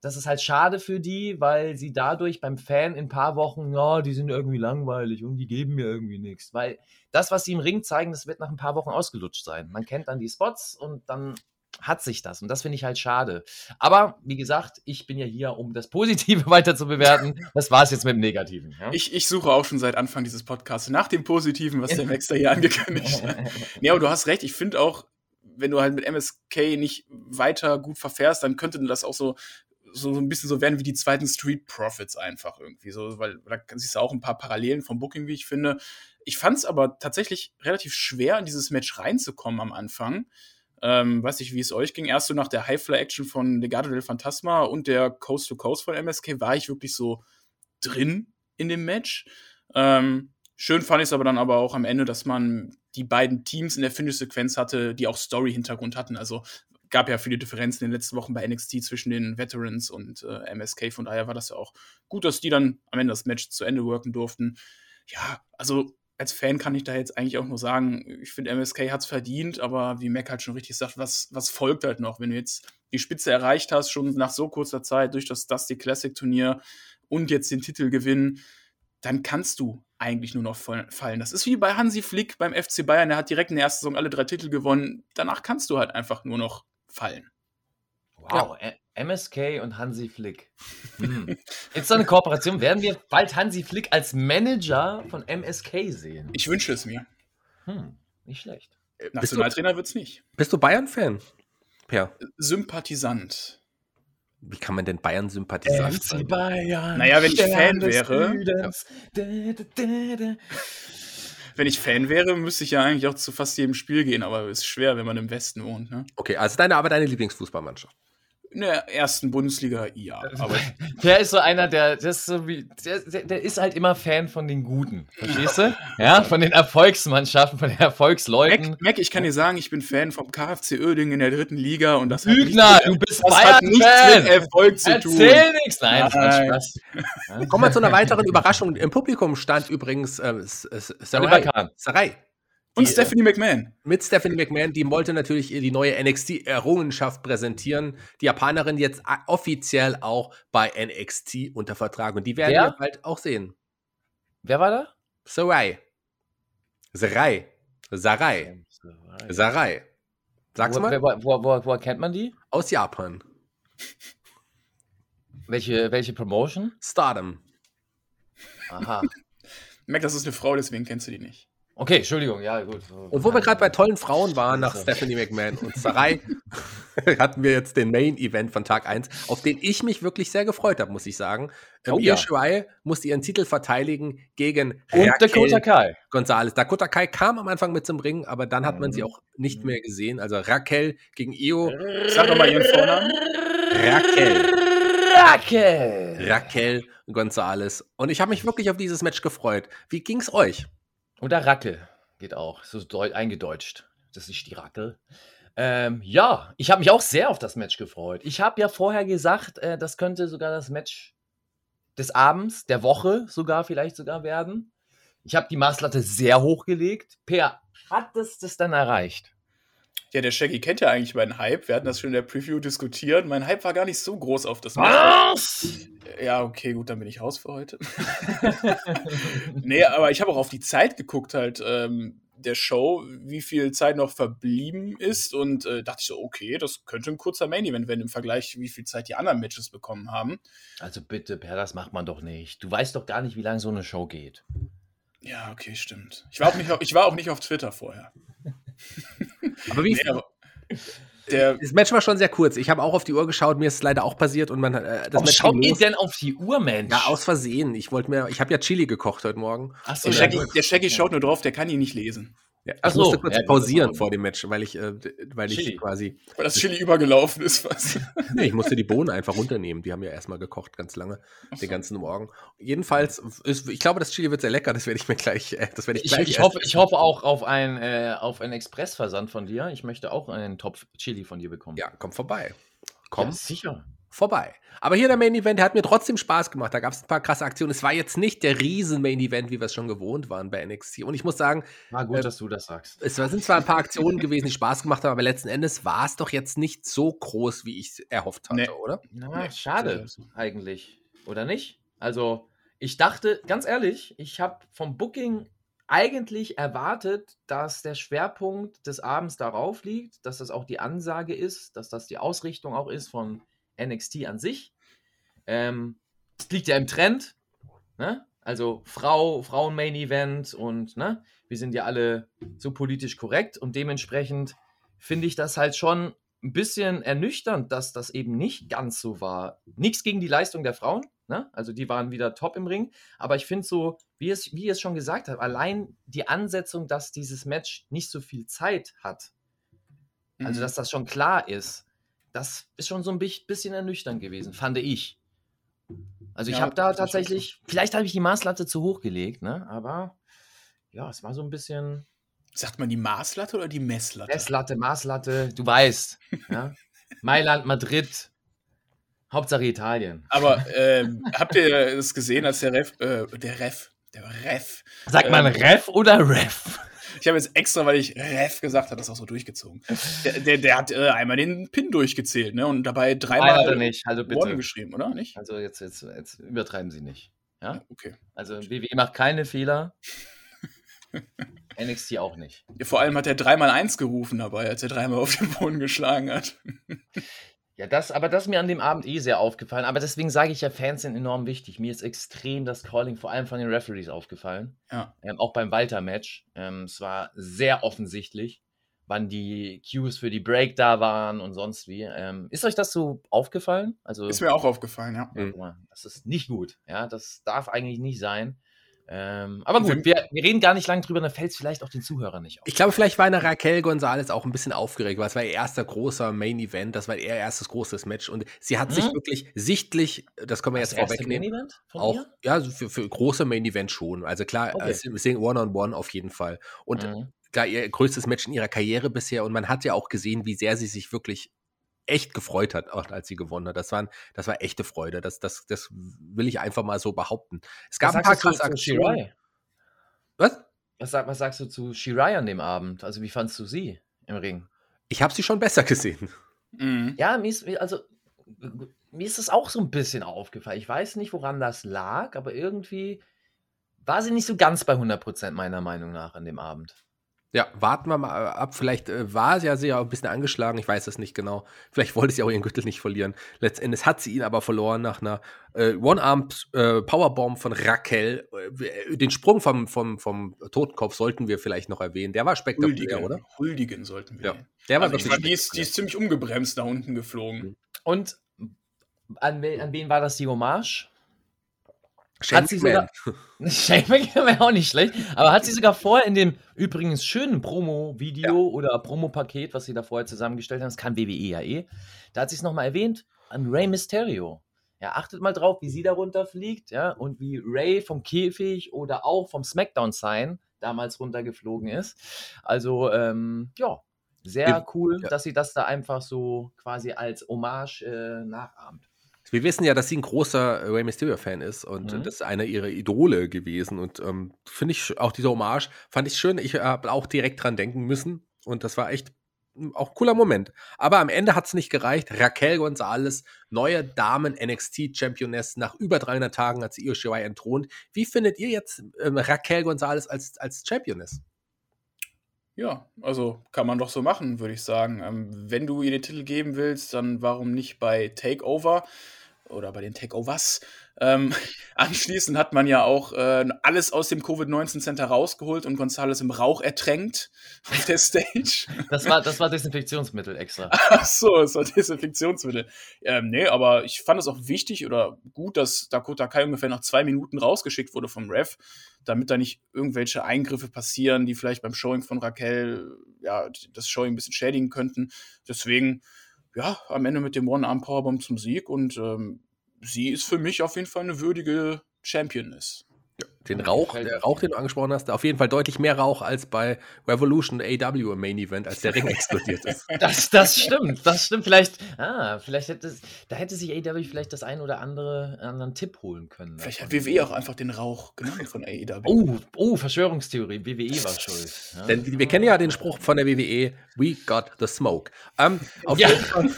das ist halt schade für die, weil sie dadurch beim Fan in ein paar Wochen, ja, die sind irgendwie langweilig und die geben mir irgendwie nichts. Weil das, was sie im Ring zeigen, das wird nach ein paar Wochen ausgelutscht sein. Man kennt dann die Spots und dann hat sich das. Und das finde ich halt schade. Aber wie gesagt, ich bin ja hier, um das Positive weiter zu bewerten. Das war es jetzt mit dem Negativen. Ja? Ich, ich suche auch schon seit Anfang dieses Podcasts nach dem Positiven, was der Maxter hier angekündigt hat. nee, aber du hast recht. Ich finde auch, wenn du halt mit MSK nicht weiter gut verfährst, dann könnte das auch so, so, so ein bisschen so werden wie die zweiten Street Profits einfach irgendwie. So, weil da siehst du auch ein paar Parallelen vom Booking, wie ich finde. Ich fand es aber tatsächlich relativ schwer, in dieses Match reinzukommen am Anfang. Ähm, weiß nicht, wie es euch ging. Erst so nach der High-Fly-Action von Legado del Fantasma und der Coast-to-Coast von MSK war ich wirklich so drin in dem Match. Ähm, schön fand ich es aber dann aber auch am Ende, dass man die beiden Teams in der Finish-Sequenz hatte, die auch Story-Hintergrund hatten. Also gab ja viele Differenzen in den letzten Wochen bei NXT zwischen den Veterans und äh, MSK. Von daher war das ja auch gut, dass die dann am Ende das Match zu Ende worken durften. Ja, also als Fan kann ich da jetzt eigentlich auch nur sagen, ich finde, MSK hat es verdient, aber wie Mac halt schon richtig sagt, was, was folgt halt noch? Wenn du jetzt die Spitze erreicht hast, schon nach so kurzer Zeit durch das Dusty Classic Turnier und jetzt den Titel gewinnen, dann kannst du eigentlich nur noch fallen. Das ist wie bei Hansi Flick beim FC Bayern, der hat direkt in der ersten Saison alle drei Titel gewonnen. Danach kannst du halt einfach nur noch fallen. Wow, ja. MSK und Hansi Flick. Hm. Jetzt so eine Kooperation. Werden wir bald Hansi Flick als Manager von MSK sehen? Ich wünsche es mir. Hm, nicht schlecht. Äh, Nationaltrainer wird es nicht. Bist du Bayern-Fan? Per. Sympathisant. Wie kann man denn Bayern-Sympathisant FC sein? Bayern. Naja, wenn ich Fan wäre. wenn ich Fan wäre, müsste ich ja eigentlich auch zu fast jedem Spiel gehen, aber es ist schwer, wenn man im Westen wohnt. Ne? Okay, also deine, aber deine Lieblingsfußballmannschaft. In der ersten Bundesliga, ja. Aber der ist so einer, der, der, ist so wie, der, der ist halt immer Fan von den Guten. Verstehst du? Ja, von den Erfolgsmannschaften, von den Erfolgsleuten. Mac, Mac ich kann dir sagen, ich bin Fan vom KfC Oerding in der dritten Liga und das Lügner, hat nichts, du bist das hat nichts mit Erfolg zu tun. Erzähl nichts. Nein, Nein. Spaß. Kommen wir zu einer weiteren Überraschung. Im Publikum stand übrigens äh, Sarai. Sarai. Und die, Stephanie McMahon. Mit Stephanie McMahon, die wollte natürlich die neue NXT-Errungenschaft präsentieren. Die Japanerin jetzt offiziell auch bei NXT unter Vertrag. Und die werden Wer? wir bald auch sehen. Wer war da? Sarai. Sarai. Sarai. Sarai. Sag's wo, mal. Wo, wo, wo, wo kennt man die? Aus Japan. Welche, welche Promotion? Stardom. Aha. Merk, das ist eine Frau, deswegen kennst du die nicht. Okay, Entschuldigung, ja, gut. Und wo wir gerade bei tollen Frauen waren, nach Stephanie McMahon und Sarai, hatten wir jetzt den Main-Event von Tag 1, auf den ich mich wirklich sehr gefreut habe, muss ich sagen. Ähm, oh, ja. Shirai musste ihren Titel verteidigen gegen und Raquel Dakota Kai. Gonzalez. Dakota Kai kam am Anfang mit zum Ring, aber dann hat man sie mhm. auch nicht mehr gesehen. Also Raquel gegen Io. Sag doch mal ihren Vornamen. Raquel. Raquel. Raquel Gonzalez. Und ich habe mich wirklich auf dieses Match gefreut. Wie ging's euch? Oder Rackel geht auch, so eingedeutscht. Das ist die Rackel. Ähm, ja, ich habe mich auch sehr auf das Match gefreut. Ich habe ja vorher gesagt, äh, das könnte sogar das Match des Abends, der Woche sogar vielleicht sogar werden. Ich habe die Maßlatte sehr hochgelegt. Per, hat es das dann erreicht? Ja, der Shaggy kennt ja eigentlich meinen Hype. Wir hatten das schon in der Preview diskutiert. Mein Hype war gar nicht so groß auf das Match. Was? Ja, okay, gut, dann bin ich raus für heute. nee, aber ich habe auch auf die Zeit geguckt halt ähm, der Show, wie viel Zeit noch verblieben ist und äh, dachte ich so, okay, das könnte ein kurzer Main-Event werden im Vergleich, wie viel Zeit die anderen Matches bekommen haben. Also bitte, Per, das macht man doch nicht. Du weißt doch gar nicht, wie lange so eine Show geht. Ja, okay, stimmt. Ich war auch nicht, ich war auch nicht auf Twitter vorher. Aber wie nee, aber der das Match war schon sehr kurz. Ich habe auch auf die Uhr geschaut, mir ist es leider auch passiert und man äh, das Match schaut ihr denn auf die Uhr, Mensch? Ja, aus Versehen. Ich wollte mir, ich habe ja Chili gekocht heute Morgen. Ach so, der, Shaggy, der Shaggy schaut nur drauf, der kann ihn nicht lesen. Ja, ich so, musste kurz ja, pausieren vor dem Match, weil ich, äh, weil Chili. ich quasi. Weil das Chili übergelaufen ist fast. nee, ich musste die Bohnen einfach runternehmen. Die haben ja erstmal gekocht, ganz lange, so. den ganzen Morgen. Jedenfalls, ist, ich glaube, das Chili wird sehr lecker. Das werde ich mir gleich. Äh, das werde ich, gleich ich, ich hoffe, ich hoffe auch auf, ein, äh, auf einen Expressversand von dir. Ich möchte auch einen Topf Chili von dir bekommen. Ja, komm vorbei. Komm. Ja, sicher vorbei. Aber hier der Main Event, der hat mir trotzdem Spaß gemacht. Da gab es ein paar krasse Aktionen. Es war jetzt nicht der riesen Main Event, wie wir es schon gewohnt waren bei NXT. Und ich muss sagen, war gut, äh, dass du das sagst. Es sind zwar ein paar Aktionen gewesen, die Spaß gemacht haben, aber letzten Endes war es doch jetzt nicht so groß, wie ich es erhofft hatte, nee. oder? Na, nee. schade eigentlich, oder nicht? Also ich dachte, ganz ehrlich, ich habe vom Booking eigentlich erwartet, dass der Schwerpunkt des Abends darauf liegt, dass das auch die Ansage ist, dass das die Ausrichtung auch ist von NXT an sich. Ähm, das liegt ja im Trend. Ne? Also Frau, Frauen-Main-Event und ne, wir sind ja alle so politisch korrekt und dementsprechend finde ich das halt schon ein bisschen ernüchternd, dass das eben nicht ganz so war. Nichts gegen die Leistung der Frauen, ne? also die waren wieder top im Ring, aber ich finde so, wie es, wie es schon gesagt hat, allein die Ansetzung, dass dieses Match nicht so viel Zeit hat, also mhm. dass das schon klar ist, das ist schon so ein bisschen ernüchternd gewesen, fand ich. Also ich ja, habe da tatsächlich, vielleicht habe ich die Maßlatte zu hoch gelegt, ne? aber ja, es war so ein bisschen. Sagt man die Maßlatte oder die Messlatte? Messlatte, Maßlatte, du weißt. ja? Mailand, Madrid, Hauptsache Italien. Aber ähm, habt ihr es gesehen, als der Ref, äh, der Ref, der Ref. Sagt man ähm, Ref oder Ref? Ich habe jetzt extra, weil ich Ref gesagt habe, das auch so durchgezogen. Der, der, der hat äh, einmal den Pin durchgezählt, ne? Und dabei dreimal Nein, hat er nicht. Also bitte. geschrieben, oder? Nicht? Also jetzt, jetzt, jetzt übertreiben Sie nicht. Ja? Okay. Also WWE macht keine Fehler. NXT auch nicht. Ja, vor allem hat er dreimal eins gerufen dabei, als er dreimal auf den Boden geschlagen hat. Ja, das, aber das ist mir an dem Abend eh sehr aufgefallen. Aber deswegen sage ich ja, Fans sind enorm wichtig. Mir ist extrem das Calling vor allem von den Referees aufgefallen. Ja. Ähm, auch beim Walter-Match. Ähm, es war sehr offensichtlich, wann die Cues für die Break da waren und sonst wie. Ähm, ist euch das so aufgefallen? Also, ist mir auch aufgefallen, ja. Das ist nicht gut. Ja, das darf eigentlich nicht sein. Ähm, aber gut, wir, wir, reden gar nicht lange drüber, dann fällt es vielleicht auch den Zuhörern nicht auf. Ich glaube, vielleicht war eine Raquel Gonzalez auch ein bisschen aufgeregt, weil es war ihr erster großer Main Event, das war ihr erstes großes Match und sie hat mhm. sich wirklich sichtlich, das können wir das jetzt vorwegnehmen. Main Event von auch, ihr? Ja, für, für große Main Event schon. Also klar, okay. äh, wir sehen One-on-One auf jeden Fall. Und mhm. klar, ihr größtes Match in ihrer Karriere bisher und man hat ja auch gesehen, wie sehr sie sich wirklich echt gefreut hat, auch als sie gewonnen hat. Das, waren, das war echte Freude. Das, das, das will ich einfach mal so behaupten. Es gab ein paar krasse Aktionen. Was? was? Was sagst du zu Shirai an dem Abend? Also, wie fandst du sie im Ring? Ich habe sie schon besser gesehen. Mhm. Ja, mir ist, also, mir ist es auch so ein bisschen aufgefallen. Ich weiß nicht, woran das lag, aber irgendwie war sie nicht so ganz bei 100% meiner Meinung nach an dem Abend. Ja, warten wir mal ab. Vielleicht äh, war sie ja sehr ein bisschen angeschlagen, ich weiß es nicht genau. Vielleicht wollte sie auch ihren Gürtel nicht verlieren. Letztendlich hat sie ihn aber verloren nach einer äh, One-Armed-Powerbomb äh, von Raquel. Äh, den Sprung vom, vom, vom Totenkopf sollten wir vielleicht noch erwähnen. Der war spektakulär, Huldigen, oder? Huldigen sollten wir. Ja. Der war also wirklich die, ist, die ist ziemlich umgebremst da unten geflogen. Mhm. Und an, an wen war das die Hommage? Shane hat sie sogar, Shane McMahon wäre auch nicht schlecht, aber hat sie sogar vorher in dem übrigens schönen Promo-Video ja. oder Promo-Paket, was sie da vorher zusammengestellt haben, das kann WWE ja eh, da hat sie es nochmal erwähnt, an Rey Mysterio. Ja, achtet mal drauf, wie sie da runterfliegt, ja, und wie Ray vom Käfig oder auch vom Smackdown-Sign damals runtergeflogen ist. Also, ähm, ja, Sehr cool, ja. dass sie das da einfach so quasi als Hommage äh, nachahmt. Wir wissen ja, dass sie ein großer Rey Mysterio-Fan ist und mhm. das ist einer ihrer Idole gewesen. Und ähm, finde ich auch diese Hommage, fand ich schön. Ich habe auch direkt dran denken müssen. Und das war echt hm, auch ein cooler Moment. Aber am Ende hat es nicht gereicht. Raquel Gonzalez, neue Damen NXT Championess, nach über 300 Tagen hat sie Io Shirai entthront. Wie findet ihr jetzt ähm, Raquel Gonzalez als, als Championess? Ja, also kann man doch so machen, würde ich sagen. Ähm, wenn du ihr den Titel geben willst, dann warum nicht bei Takeover? Oder bei den Takeovers. Ähm, anschließend hat man ja auch äh, alles aus dem Covid-19 Center rausgeholt und Gonzales im Rauch ertränkt auf der Stage. Das war, das war Desinfektionsmittel extra. Ach so, es war Desinfektionsmittel. Ähm, nee, aber ich fand es auch wichtig oder gut, dass Dakota Kai ungefähr nach zwei Minuten rausgeschickt wurde vom Ref, damit da nicht irgendwelche Eingriffe passieren, die vielleicht beim Showing von Raquel ja, das Showing ein bisschen schädigen könnten. Deswegen ja, am Ende mit dem One-Arm-Powerbomb zum Sieg und ähm, sie ist für mich auf jeden Fall eine würdige Championess. Den Rauch, der Rauch, den du angesprochen hast, auf jeden Fall deutlich mehr Rauch als bei Revolution AW im Main Event, als der Ring explodiert ist. Das, das stimmt, das stimmt. Vielleicht, ah, vielleicht hätte da hätte sich AW vielleicht das ein oder andere anderen Tipp holen können. Vielleicht hat WWE auch einfach den Rauch genommen von AEW. Oh, oh, Verschwörungstheorie, WWE war schuld. Ja. Denn wir kennen ja den Spruch von der WWE, we got the smoke. Ähm, auf ja. jeden Fall.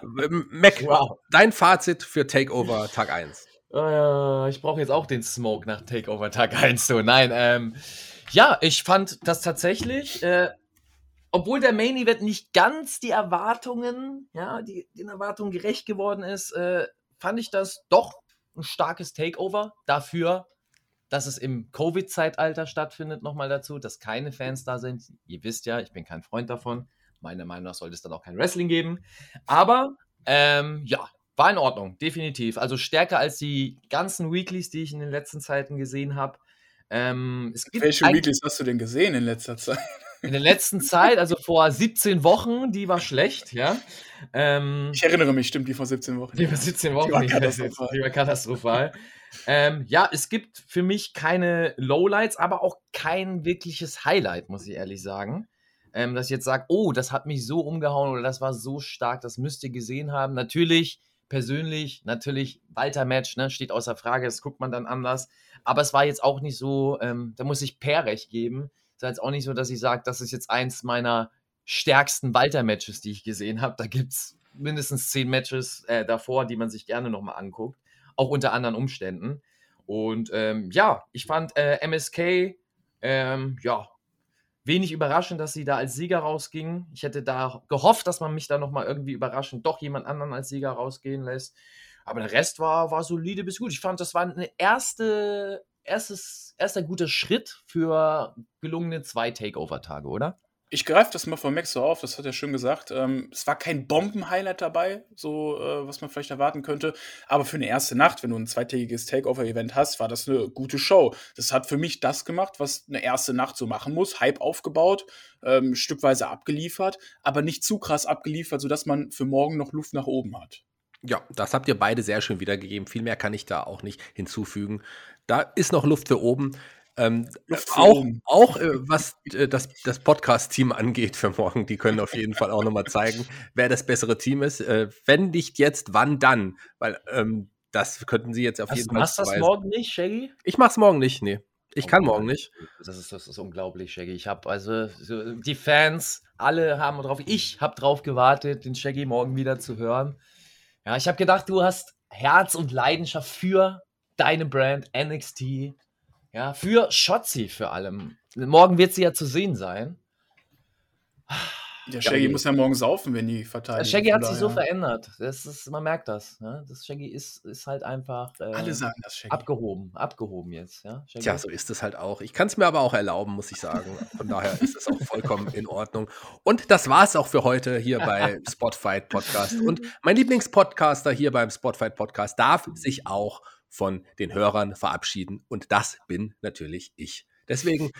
Mac, wow. dein Fazit für Takeover Tag 1. Uh, ich brauche jetzt auch den Smoke nach Takeover Tag 1. So, nein, ähm, ja, ich fand das tatsächlich, äh, obwohl der Main Event nicht ganz die Erwartungen, ja, die, den Erwartungen gerecht geworden ist, äh, fand ich das doch ein starkes Takeover dafür, dass es im Covid-Zeitalter stattfindet, nochmal dazu, dass keine Fans da sind. Ihr wisst ja, ich bin kein Freund davon. Meiner Meinung nach sollte es dann auch kein Wrestling geben. Aber ähm, ja, war in Ordnung, definitiv. Also stärker als die ganzen Weeklies, die ich in den letzten Zeiten gesehen habe. Ähm, Welche Weeklies hast du denn gesehen in letzter Zeit? In der letzten Zeit, also vor 17 Wochen, die war schlecht, ja. Ähm, ich erinnere mich, stimmt, die vor 17 Wochen. Die vor 17 Wochen, die war katastrophal. Die war katastrophal. ähm, ja, es gibt für mich keine Lowlights, aber auch kein wirkliches Highlight, muss ich ehrlich sagen. Ähm, dass ich jetzt sage, oh, das hat mich so umgehauen oder das war so stark, das müsst ihr gesehen haben. Natürlich persönlich, natürlich, Walter-Match, ne, steht außer Frage, das guckt man dann anders. Aber es war jetzt auch nicht so, ähm, da muss ich Per recht geben. Es war jetzt auch nicht so, dass ich sage, das ist jetzt eins meiner stärksten Walter-Matches, die ich gesehen habe. Da gibt es mindestens zehn Matches äh, davor, die man sich gerne nochmal anguckt. Auch unter anderen Umständen. Und ähm, ja, ich fand äh, MSK, ähm, ja, wenig überraschend, dass sie da als Sieger rausgingen. Ich hätte da gehofft, dass man mich da nochmal irgendwie überraschend doch jemand anderen als Sieger rausgehen lässt. Aber der Rest war, war solide bis gut. Ich fand, das war eine erste, erstes, erster guter Schritt für gelungene zwei Takeover-Tage, oder? Ich greife das mal von Max so auf, das hat er schön gesagt. Ähm, es war kein Bomben-Highlight dabei, so äh, was man vielleicht erwarten könnte. Aber für eine erste Nacht, wenn du ein zweitägiges Takeover-Event hast, war das eine gute Show. Das hat für mich das gemacht, was eine erste Nacht so machen muss. Hype aufgebaut, ähm, stückweise abgeliefert, aber nicht zu krass abgeliefert, sodass man für morgen noch Luft nach oben hat. Ja, das habt ihr beide sehr schön wiedergegeben. Viel mehr kann ich da auch nicht hinzufügen. Da ist noch Luft für oben. Ähm, auch, auch äh, was äh, das, das Podcast-Team angeht für morgen, die können auf jeden Fall auch nochmal zeigen, wer das bessere Team ist. Äh, wenn nicht jetzt, wann dann? Weil ähm, das könnten sie jetzt auf jeden Fall. Machst du das morgen nicht, Shaggy? Ich mach's morgen nicht, nee. Ich oh, kann morgen nicht. Das ist, das ist unglaublich, Shaggy. Ich habe also so, die Fans, alle haben drauf, ich habe drauf gewartet, den Shaggy morgen wieder zu hören. Ja, ich habe gedacht, du hast Herz und Leidenschaft für deine Brand NXT ja, für Schotzi vor allem. Morgen wird sie ja zu sehen sein. Der Shaggy ja, muss ja morgen saufen, wenn die verteidigen. Der Shaggy hat sich so verändert. Das ist, man merkt das. Ne? Das Shaggy ist, ist halt einfach äh, Alle sagen das Shaggy. abgehoben. Abgehoben jetzt. Ja? Tja, so ist es halt auch. Ich kann es mir aber auch erlauben, muss ich sagen. Von daher ist es auch vollkommen in Ordnung. Und das war es auch für heute hier bei Spotfight Podcast. Und mein Lieblingspodcaster hier beim Spotfight Podcast darf sich auch von den Hörern verabschieden. Und das bin natürlich ich. Deswegen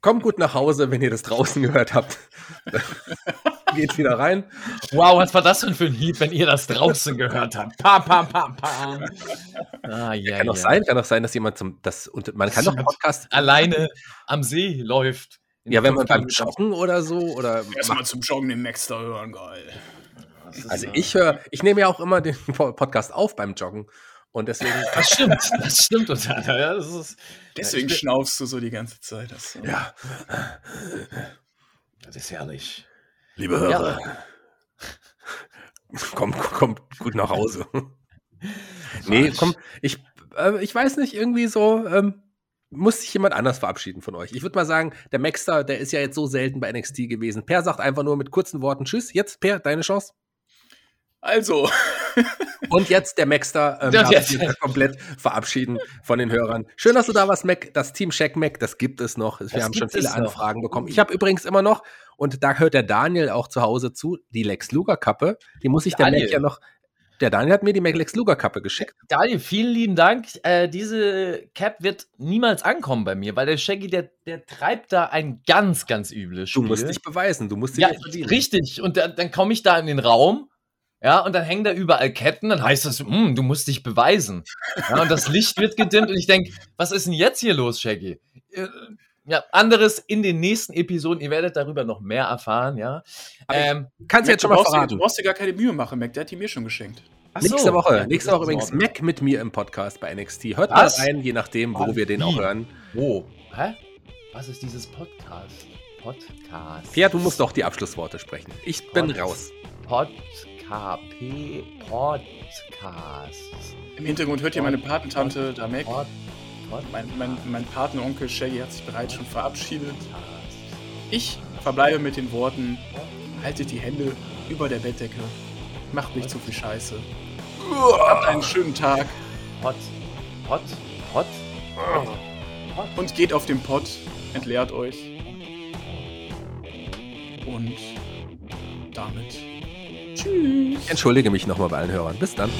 kommt gut nach Hause, wenn ihr das draußen gehört habt. Geht wieder rein. Wow, was war das denn für ein Hieb, wenn ihr das draußen gehört habt? Pam, pam, pam, pam. Ah, ja, kann doch ja. sein, kann doch sein, dass jemand zum, das, und man kann doch Podcast alleine am See läuft Ja, wenn man beim Joggen oder so oder. Erstmal zum Joggen den Maxter hören, geil. Also ich höre, ich nehme ja auch immer den Podcast auf beim Joggen. Und deswegen. Das stimmt, das stimmt total. Ja, das ist, deswegen ja, schnaufst du so die ganze Zeit. Das, ja. Das ist herrlich. Liebe Hörer. Ja. Kommt, kommt gut nach Hause. nee, komm, ich, äh, ich weiß nicht, irgendwie so, ähm, muss sich jemand anders verabschieden von euch. Ich würde mal sagen, der Maxter, der ist ja jetzt so selten bei NXT gewesen. Per sagt einfach nur mit kurzen Worten Tschüss. Jetzt, Per, deine Chance. Also. Und jetzt der Maxter ähm, darf sich komplett verabschieden von den Hörern. Schön, dass du da warst, Mac. Das Team Check Mac, das gibt es noch. Wir das haben schon viele Anfragen noch. bekommen. Ich habe übrigens immer noch, und da hört der Daniel auch zu Hause zu, die Lex Luger Kappe. Die muss ich der Mac ja noch der Daniel hat mir die Lex Luger Kappe geschickt. Daniel, vielen lieben Dank. Äh, diese Cap wird niemals ankommen bei mir, weil der Shaggy, der, der treibt da ein ganz, ganz übles Spiel. Du musst dich beweisen, du musst dich ja, verdienen. Richtig. Und dann, dann komme ich da in den Raum ja, und dann hängen da überall Ketten, dann heißt das, hm, du musst dich beweisen. Ja, und das Licht wird gedimmt und ich denke, was ist denn jetzt hier los, Shaggy? Äh, ja, anderes in den nächsten Episoden. Ihr werdet darüber noch mehr erfahren, ja. Ähm, kannst du jetzt schon mal verraten. Du brauchst dir gar keine Mühe machen, Mac. Der hat die mir schon geschenkt. Ach nächste so. Woche, ja, nächste Woche übrigens Mac mit mir im Podcast bei NXT. Hört Was? mal rein, je nachdem, wo Was? wir den Wie? auch hören. Wo? Hä? Was ist dieses Podcast? Podcast. Pierre, du musst doch die Abschlussworte sprechen. Ich bin Pod raus. Podcast. KP Podcast. Im Hintergrund hört ihr meine Patentante Damek. Mein, mein, mein Patenonkel Shaggy hat sich bereits schon verabschiedet. Ich verbleibe mit den Worten: Haltet die Hände über der Bettdecke. Macht nicht zu viel Scheiße. Habt einen schönen Tag. Pot. Pot. Pot. Und geht auf den Pott. Entleert euch. Und damit Tschüss. Ich entschuldige mich nochmal bei allen Hörern. Bis dann.